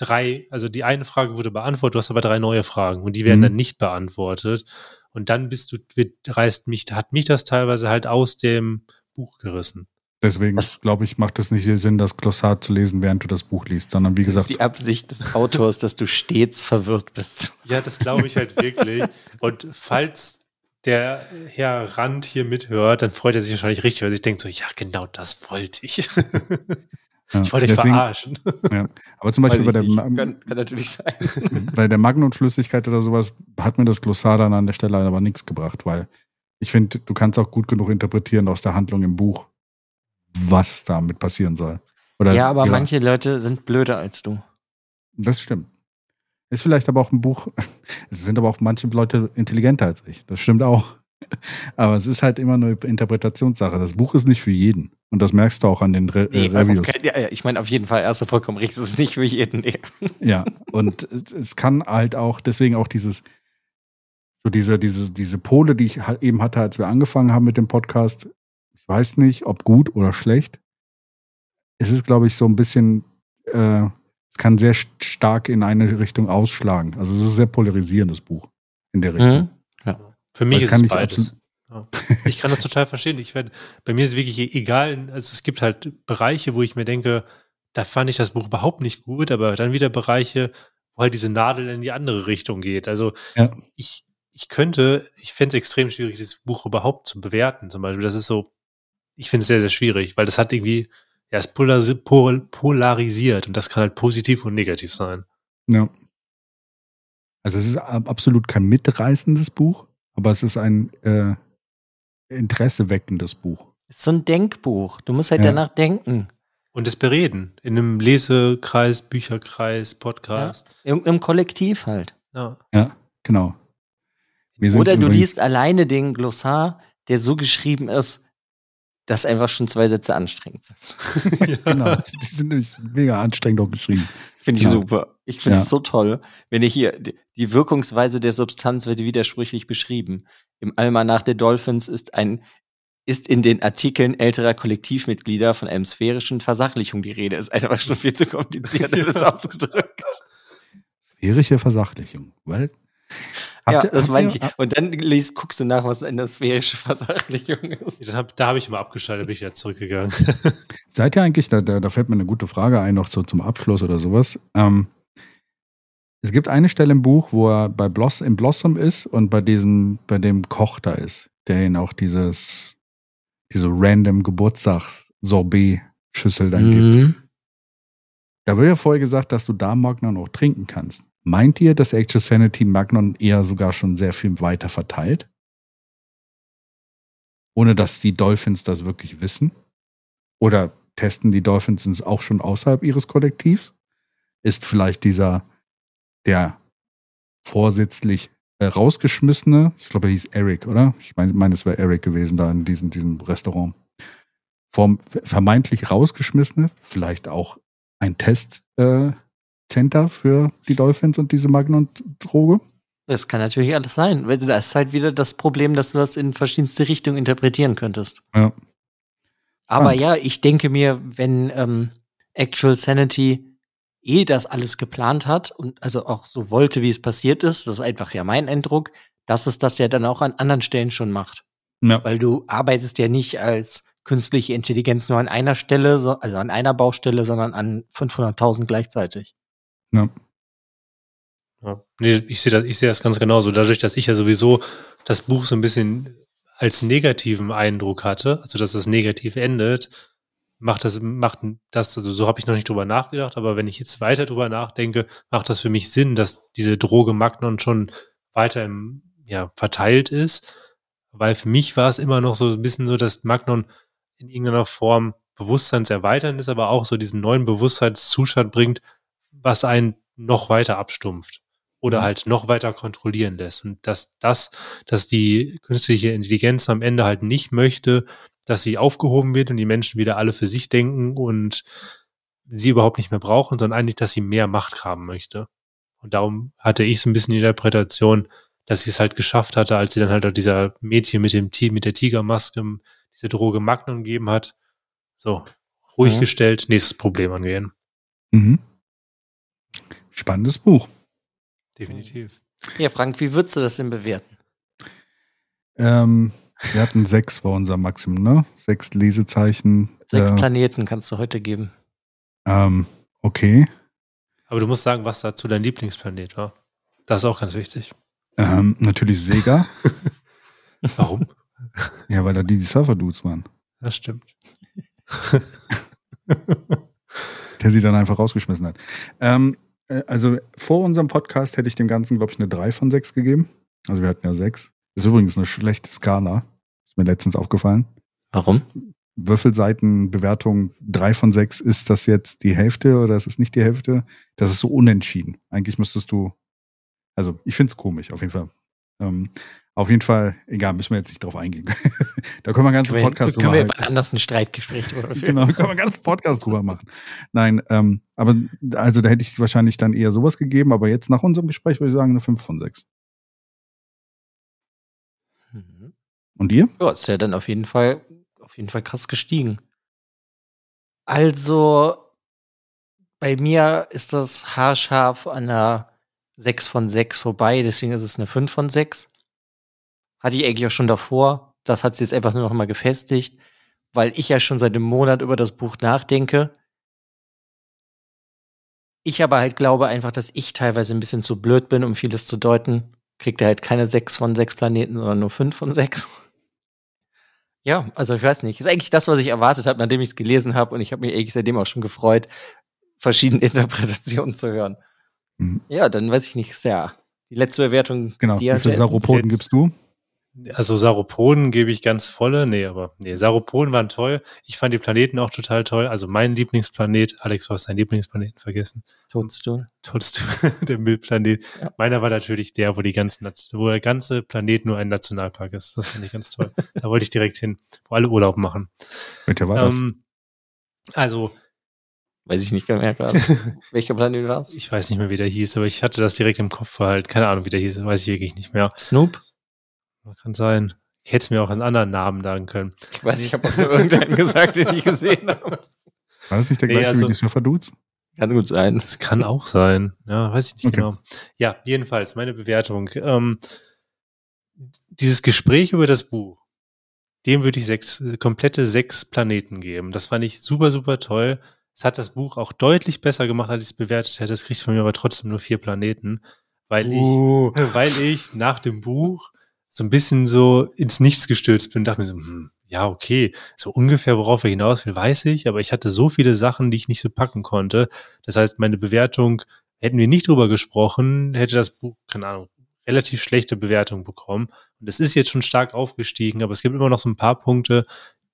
drei, also die eine Frage wurde beantwortet, du hast aber drei neue Fragen und die werden mhm. dann nicht beantwortet. Und dann bist du, reißt mich, hat mich das teilweise halt aus dem Buch gerissen. Deswegen, glaube ich, macht es nicht Sinn, das Glossar zu lesen, während du das Buch liest, sondern wie gesagt. Das ist die Absicht des Autors, dass du stets verwirrt bist. Ja, das glaube ich halt wirklich. Und falls der Herr Rand hier mithört, dann freut er sich wahrscheinlich richtig, weil er sich denkt so, ja, genau das wollte ich. Ja, ich wollte dich deswegen, verarschen. Ja. Aber zum Beispiel bei der, kann, kann, natürlich sein. bei der Magnumflüssigkeit oder sowas hat mir das Glossar dann an der Stelle aber nichts gebracht, weil ich finde, du kannst auch gut genug interpretieren aus der Handlung im Buch, was damit passieren soll. Oder, ja, aber ja. manche Leute sind blöder als du. Das stimmt. Ist vielleicht aber auch ein Buch, es sind aber auch manche Leute intelligenter als ich. Das stimmt auch. Aber es ist halt immer eine Interpretationssache. Das Buch ist nicht für jeden. Und das merkst du auch an den Re nee, äh, Reviews. Kein, ja, ich meine, auf jeden Fall, erst vollkommen richtig, es ist nicht für jeden. Nee. Ja, und es kann halt auch, deswegen auch dieses, so diese, diese, diese Pole, die ich eben hatte, als wir angefangen haben mit dem Podcast. Ich weiß nicht, ob gut oder schlecht. Es ist, glaube ich, so ein bisschen, äh, es kann sehr stark in eine Richtung ausschlagen. Also es ist ein sehr polarisierendes Buch in der Richtung. Mhm. Für mich ist es beides. Ja. Ich kann das total verstehen. Ich werde, bei mir ist es wirklich e-, egal. Also es gibt halt Bereiche, wo ich mir denke, da fand ich das Buch überhaupt nicht gut, aber dann wieder Bereiche, wo halt diese Nadel in die andere Richtung geht. Also ja. ich, ich könnte, ich fände es extrem schwierig, dieses Buch überhaupt zu bewerten. Zum Beispiel, das ist so, ich finde es sehr, sehr schwierig, weil das hat irgendwie, ja, es polarisiert und das kann halt positiv und negativ sein. Ja. Also es ist absolut kein mitreißendes Buch, aber es ist ein äh, interesseweckendes Buch. Es ist so ein Denkbuch. Du musst halt ja. danach denken. Und es bereden. In einem Lesekreis, Bücherkreis, Podcast. Ja. Im, Im Kollektiv halt. Ja, ja genau. Oder du liest alleine den Glossar, der so geschrieben ist, dass einfach schon zwei Sätze anstrengend sind. ja. Genau, die sind nämlich mega anstrengend auch geschrieben. Finde ich ja. super. Ich finde es ja. so toll, wenn ich hier die Wirkungsweise der Substanz wird widersprüchlich beschrieben. Im Almanach der Dolphins ist ein ist in den Artikeln älterer Kollektivmitglieder von einem sphärischen Versachlichung die Rede. Ist einfach schon viel zu kompliziert, das ausgedrückt. Sphärische Versachlichung, weil ja, das meine ich. Und dann liest, guckst du nach, was eine sphärische Versachlichung ist. Ja, hab, da habe ich mal abgeschaltet, bin ich ja zurückgegangen. Seid ihr eigentlich, da, da, da, fällt mir eine gute Frage ein, noch so zum Abschluss oder sowas. Ähm, es gibt eine Stelle im Buch, wo er bei Bloss, im Blossom ist und bei diesem, bei dem Koch da ist, der ihn auch dieses, diese random Geburtstags-Sorbet-Schüssel dann mhm. gibt. Da wird ja vorher gesagt, dass du da Magnon auch trinken kannst. Meint ihr, dass Actual Sanity Magnon eher sogar schon sehr viel weiter verteilt? Ohne dass die Dolphins das wirklich wissen? Oder testen die Dolphins auch schon außerhalb ihres Kollektivs? Ist vielleicht dieser, der vorsätzlich äh, rausgeschmissene, ich glaube, er hieß Eric, oder? Ich meine, mein, es wäre Eric gewesen da in diesem, diesem Restaurant. Vom vermeintlich rausgeschmissene, vielleicht auch ein Testcenter äh, für die Dolphins und diese Magnon-Droge? Das kann natürlich alles sein. Das ist halt wieder das Problem, dass du das in verschiedenste Richtungen interpretieren könntest. Ja. Aber ja, ich denke mir, wenn ähm, Actual Sanity eh das alles geplant hat und also auch so wollte, wie es passiert ist, das ist einfach ja mein Eindruck, dass es das ja dann auch an anderen Stellen schon macht. Ja. Weil du arbeitest ja nicht als künstliche Intelligenz nur an einer Stelle, so, also an einer Baustelle, sondern an 500.000 gleichzeitig. Ja. Ja. Nee, ich sehe das, ich sehe das ganz genauso. Dadurch, dass ich ja sowieso das Buch so ein bisschen als negativen Eindruck hatte, also dass es negativ endet, macht das, macht das, also so habe ich noch nicht drüber nachgedacht, aber wenn ich jetzt weiter drüber nachdenke, macht das für mich Sinn, dass diese Droge Magnon schon weiter im, ja, verteilt ist. Weil für mich war es immer noch so ein bisschen so, dass Magnon in irgendeiner Form bewusstseinserweiternd ist, aber auch so diesen neuen Bewusstseinszustand bringt, was einen noch weiter abstumpft oder mhm. halt noch weiter kontrollieren lässt. Und dass das, dass die künstliche Intelligenz am Ende halt nicht möchte, dass sie aufgehoben wird und die Menschen wieder alle für sich denken und sie überhaupt nicht mehr brauchen, sondern eigentlich, dass sie mehr Macht haben möchte. Und darum hatte ich so ein bisschen die Interpretation, dass sie es halt geschafft hatte, als sie dann halt auch dieser Mädchen mit dem Team, mit der Tigermaske diese Droge Magnum gegeben hat. So, ruhig mhm. gestellt, nächstes Problem angehen. Mhm. Spannendes Buch. Definitiv. Ja, Frank, wie würdest du das denn bewerten? Ähm, wir hatten sechs bei unserem Maximum, ne? Sechs Lesezeichen. Sechs äh, Planeten kannst du heute geben. Ähm, okay. Aber du musst sagen, was dazu dein Lieblingsplanet war. Das ist auch ganz wichtig. Ähm, natürlich Sega. Warum? Ja, weil da die, die Surfer-Dudes waren. Das stimmt. Der sie dann einfach rausgeschmissen hat. Ähm, äh, also vor unserem Podcast hätte ich dem Ganzen, glaube ich, eine 3 von 6 gegeben. Also wir hatten ja 6. Ist übrigens eine schlechte Skala. Ist mir letztens aufgefallen. Warum? Würfelseitenbewertung 3 von 6. Ist das jetzt die Hälfte oder ist es nicht die Hälfte? Das ist so unentschieden. Eigentlich müsstest du, also ich finde es komisch, auf jeden Fall. Ähm, auf jeden Fall, egal, müssen wir jetzt nicht drauf eingehen. da können wir einen ganzen Podcast drüber machen. Können wir anders ein Streitgespräch drüber führen. Genau, können wir einen ganzen Podcast drüber machen. Nein, ähm, aber also da hätte ich wahrscheinlich dann eher sowas gegeben, aber jetzt nach unserem Gespräch würde ich sagen eine 5 von 6. Und ihr? Ja, ist ja dann auf jeden Fall, auf jeden Fall krass gestiegen. Also, bei mir ist das haarscharf an einer 6 von 6 vorbei, deswegen ist es eine 5 von 6. Hatte ich eigentlich auch schon davor. Das hat sie jetzt einfach nur noch mal gefestigt, weil ich ja schon seit einem Monat über das Buch nachdenke. Ich aber halt glaube einfach, dass ich teilweise ein bisschen zu blöd bin, um vieles zu deuten. Kriegt er halt keine 6 von 6 Planeten, sondern nur 5 von 6. Ja, also ich weiß nicht. Ist eigentlich das, was ich erwartet habe, nachdem ich es gelesen habe. Und ich habe mich eigentlich seitdem auch schon gefreut, verschiedene Interpretationen zu hören. Mhm. Ja, dann weiß ich nicht, ist ja die letzte Bewertung. Genau, wie viele Sauropoden gibst du? Also Sauropoden gebe ich ganz volle. Nee, aber nee, Sauropoden waren toll. Ich fand die Planeten auch total toll. Also mein Lieblingsplanet, Alex, du hast deinen Lieblingsplaneten vergessen. Toadstool. Toadstool, der Müllplanet. Ja. Meiner war natürlich der, wo die ganzen, wo der ganze Planet nur ein Nationalpark ist. Das fand ich ganz toll. da wollte ich direkt hin, wo alle Urlaub machen. Welcher war ähm, das? Also Weiß ich nicht mehr gerade. Welcher Planet war es? Ich weiß nicht mehr, wie der hieß, aber ich hatte das direkt im Kopf halt. Keine Ahnung, wie der hieß, weiß ich wirklich nicht mehr. Snoop? Kann sein. Ich hätte es mir auch einen anderen Namen sagen können. Ich weiß, ich habe auch nur irgendeinen gesagt, den ich gesehen habe. War das nicht der gleiche nee, also, wie die Surfer-Dudes? Kann gut sein. Das kann auch sein. Ja, weiß ich nicht okay. genau. Ja, jedenfalls, meine Bewertung. Ähm, dieses Gespräch über das Buch, dem würde ich sechs, komplette sechs Planeten geben. Das fand ich super, super toll. Es hat das Buch auch deutlich besser gemacht, als ich es bewertet hätte. Es kriegt von mir aber trotzdem nur vier Planeten, weil uh. ich, weil ich nach dem Buch so ein bisschen so ins Nichts gestürzt bin, dachte mir so, hm, ja, okay, so ungefähr worauf er hinaus will, weiß ich, aber ich hatte so viele Sachen, die ich nicht so packen konnte. Das heißt, meine Bewertung, hätten wir nicht drüber gesprochen, hätte das Buch, keine Ahnung, relativ schlechte Bewertung bekommen. Und es ist jetzt schon stark aufgestiegen, aber es gibt immer noch so ein paar Punkte,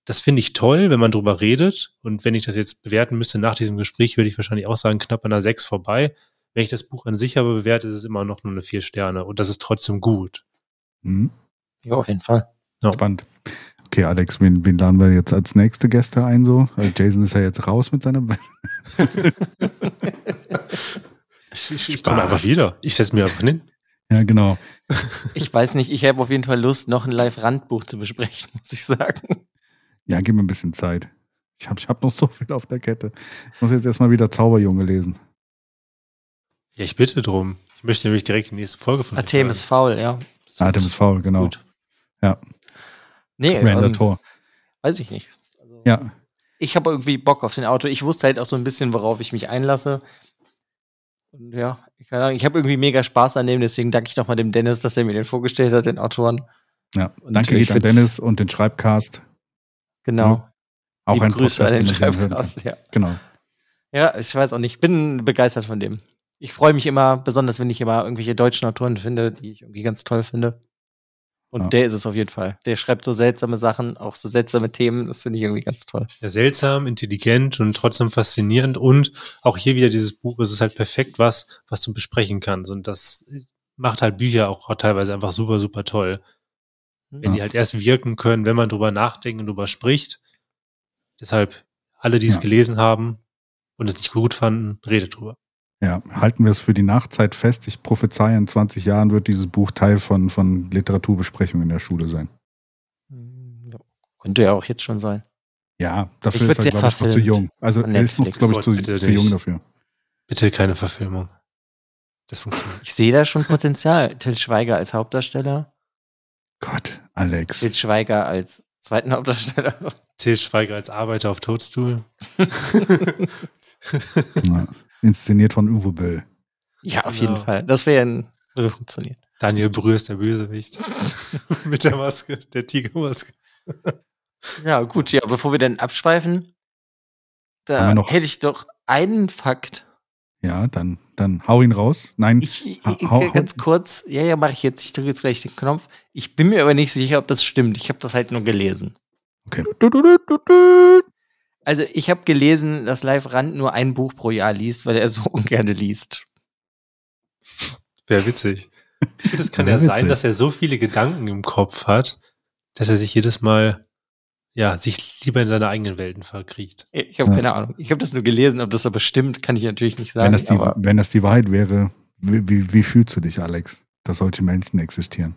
das finde ich toll, wenn man drüber redet. Und wenn ich das jetzt bewerten müsste nach diesem Gespräch, würde ich wahrscheinlich auch sagen, knapp an einer 6 vorbei. Wenn ich das Buch an sich aber bewerte, ist es immer noch nur eine 4 Sterne. Und das ist trotzdem gut. Mhm. Ja, auf jeden Fall. Ja. Spannend. Okay, Alex, wen, wen laden wir jetzt als nächste Gäste ein so? Weil Jason ist ja jetzt raus mit seiner. Ich, ich, ich komme einfach wieder. Ich setze mir einfach hin. Ja, genau. Ich weiß nicht, ich habe auf jeden Fall Lust, noch ein Live-Randbuch zu besprechen, muss ich sagen. Ja, gib mir ein bisschen Zeit. Ich habe ich hab noch so viel auf der Kette. Ich muss jetzt erstmal wieder Zauberjunge lesen. Ja, ich bitte drum. Ich möchte nämlich direkt die nächste Folge von euch Artemis hören. faul, ja. Artemis Foul, genau. Gut. Ja. Nee, Randall ähm, Tor. weiß ich nicht. Also, Ja, Ich habe irgendwie Bock auf den Auto. Ich wusste halt auch so ein bisschen, worauf ich mich einlasse. Und ja, ich, keine Ahnung, ich habe irgendwie mega Spaß an dem, deswegen danke ich nochmal dem Dennis, dass er mir den vorgestellt hat, den Autoren. ja. Und Danke geht an Dennis und den Schreibcast. Genau. Auch Liebe ein Grüße Podcast, an den den kann. Schreibcast, ja. Genau. Ja, ich weiß auch nicht. Ich bin begeistert von dem. Ich freue mich immer, besonders wenn ich immer irgendwelche deutschen Autoren finde, die ich irgendwie ganz toll finde. Und Ja. der ist es auf jeden Fall. Der schreibt so seltsame Sachen, auch so seltsame Themen. Das finde ich irgendwie ganz toll. Ja, seltsam, intelligent und trotzdem faszinierend. Und auch hier wieder dieses Buch, es ist halt perfekt was, was du besprechen kannst. Und das macht halt Bücher auch teilweise einfach super, super toll. Wenn Ja. die halt erst wirken können, wenn man drüber nachdenkt und drüber spricht. Deshalb, alle, die es Ja. gelesen haben und es nicht gut fanden, redet drüber. Ja, halten wir es für die Nachzeit fest. Ich prophezeie, in 20 Jahren wird dieses Buch Teil von, von Literaturbesprechungen in der Schule sein. Könnte ja auch jetzt schon sein. Ja, dafür ist er, glaube ich, noch zu jung. Also er ist noch, glaube ich, zu, Bitte zu jung dafür. Bitte keine Verfilmung. Das funktioniert. Ich sehe da schon Potenzial. Till Schweiger als Hauptdarsteller, Gott, Alex. Till Schweiger als zweiten Hauptdarsteller. Til Schweiger als Arbeiter auf Toadstool. Inszeniert von Uwe Böll. Ja, auf Genau. jeden Fall. Das wäre ein, würde funktionieren. Daniel Brühr ist der Bösewicht. Mit der Maske, der Tigermaske. Ja, gut, ja, bevor wir dann abschweifen, da hätte ich doch einen Fakt. Ja, dann, dann hau ihn raus. Nein, Ich, ich hau- ganz kurz, ja, ja, mache ich jetzt. Ich drücke jetzt gleich den Knopf. Ich bin mir aber nicht sicher, ob das stimmt. Ich habe das halt nur gelesen. okay. Also ich habe gelesen, dass Live Rand nur ein Buch pro Jahr liest, weil er so ungern liest. Wäre witzig. Es kann Wär ja sein, witzig. dass er so viele Gedanken im Kopf hat, dass er sich jedes Mal, ja, sich lieber in seine eigenen Welten verkriecht. Ich habe Ja. keine Ahnung. Ich habe das nur gelesen, ob das aber stimmt, kann ich natürlich nicht sagen. Wenn das, die, aber wenn das die Wahrheit wäre, wie, wie, wie fühlst du dich, Alex, dass solche Menschen existieren?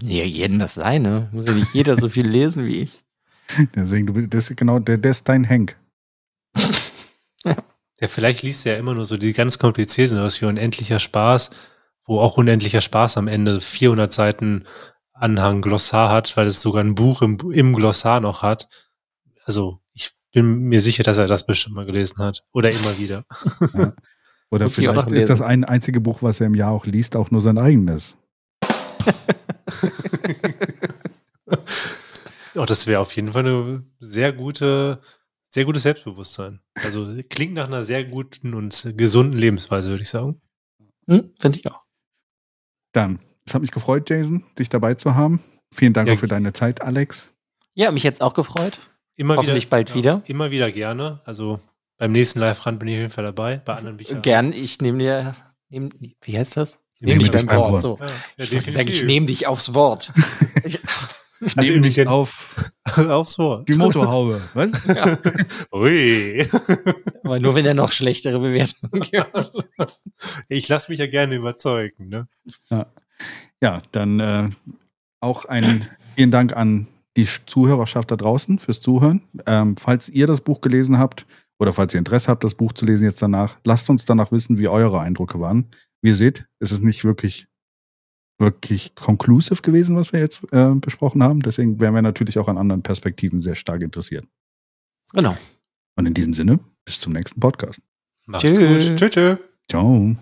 ja, jedem das seine. Muss ja nicht jeder so viel lesen wie ich. Deswegen, du, bist- das ist genau, der, der ist dein Henk. Ja, vielleicht liest er ja immer nur so die ganz komplizierten, was wie unendlicher Spaß, wo auch unendlicher Spaß am Ende 400 Seiten Anhang Glossar hat, weil es sogar ein Buch im, im Glossar noch hat. Also, ich bin mir sicher, dass er das bestimmt mal gelesen hat. Oder immer wieder. Oder Muss vielleicht ist das ein einzige Buch, was er im Jahr auch liest, auch nur sein eigenes. Oh, das wäre auf jeden Fall eine sehr gute, sehr gutes Selbstbewusstsein. Also klingt nach einer sehr guten und gesunden Lebensweise, würde ich sagen. Hm, Finde ich auch. Dann, es hat mich gefreut, Jason, dich dabei zu haben. Vielen Dank Ja, auch für deine Zeit, Alex. Ja, mich jetzt auch gefreut. Immer Hoffentlich wieder, bald wieder. Immer wieder gerne. Also beim nächsten Live-Rand bin ich auf jeden Fall dabei. Bei anderen Büchern. Gern, ich nehme dir, nehm, wie heißt das? Ich Nehm nehme dich dich beim Wort. Wort. So. Ja, ja, ich ich nehme dich aufs Wort. ich, Also nehme dich auf Aufs Wort. die Motorhaube. Was? ja, Ui. aber nur wenn er noch schlechtere Bewertungen gibt. Ich lasse mich ja gerne überzeugen. Ne? Ja, dann äh, auch ein vielen Dank an die Sch- Zuhörerschaft da draußen fürs Zuhören. Ähm, falls ihr das Buch gelesen habt oder falls ihr Interesse habt, das Buch zu lesen jetzt danach, lasst uns danach wissen, wie eure Eindrücke waren. Wie ihr seht, ist es nicht wirklich wirklich conclusive gewesen, was wir jetzt äh, besprochen haben. Deswegen wären wir natürlich auch an anderen Perspektiven sehr stark interessiert. Genau. Und in diesem Sinne, bis zum nächsten Podcast. Macht's Tschö. gut. Tschö, tschö. Ciao.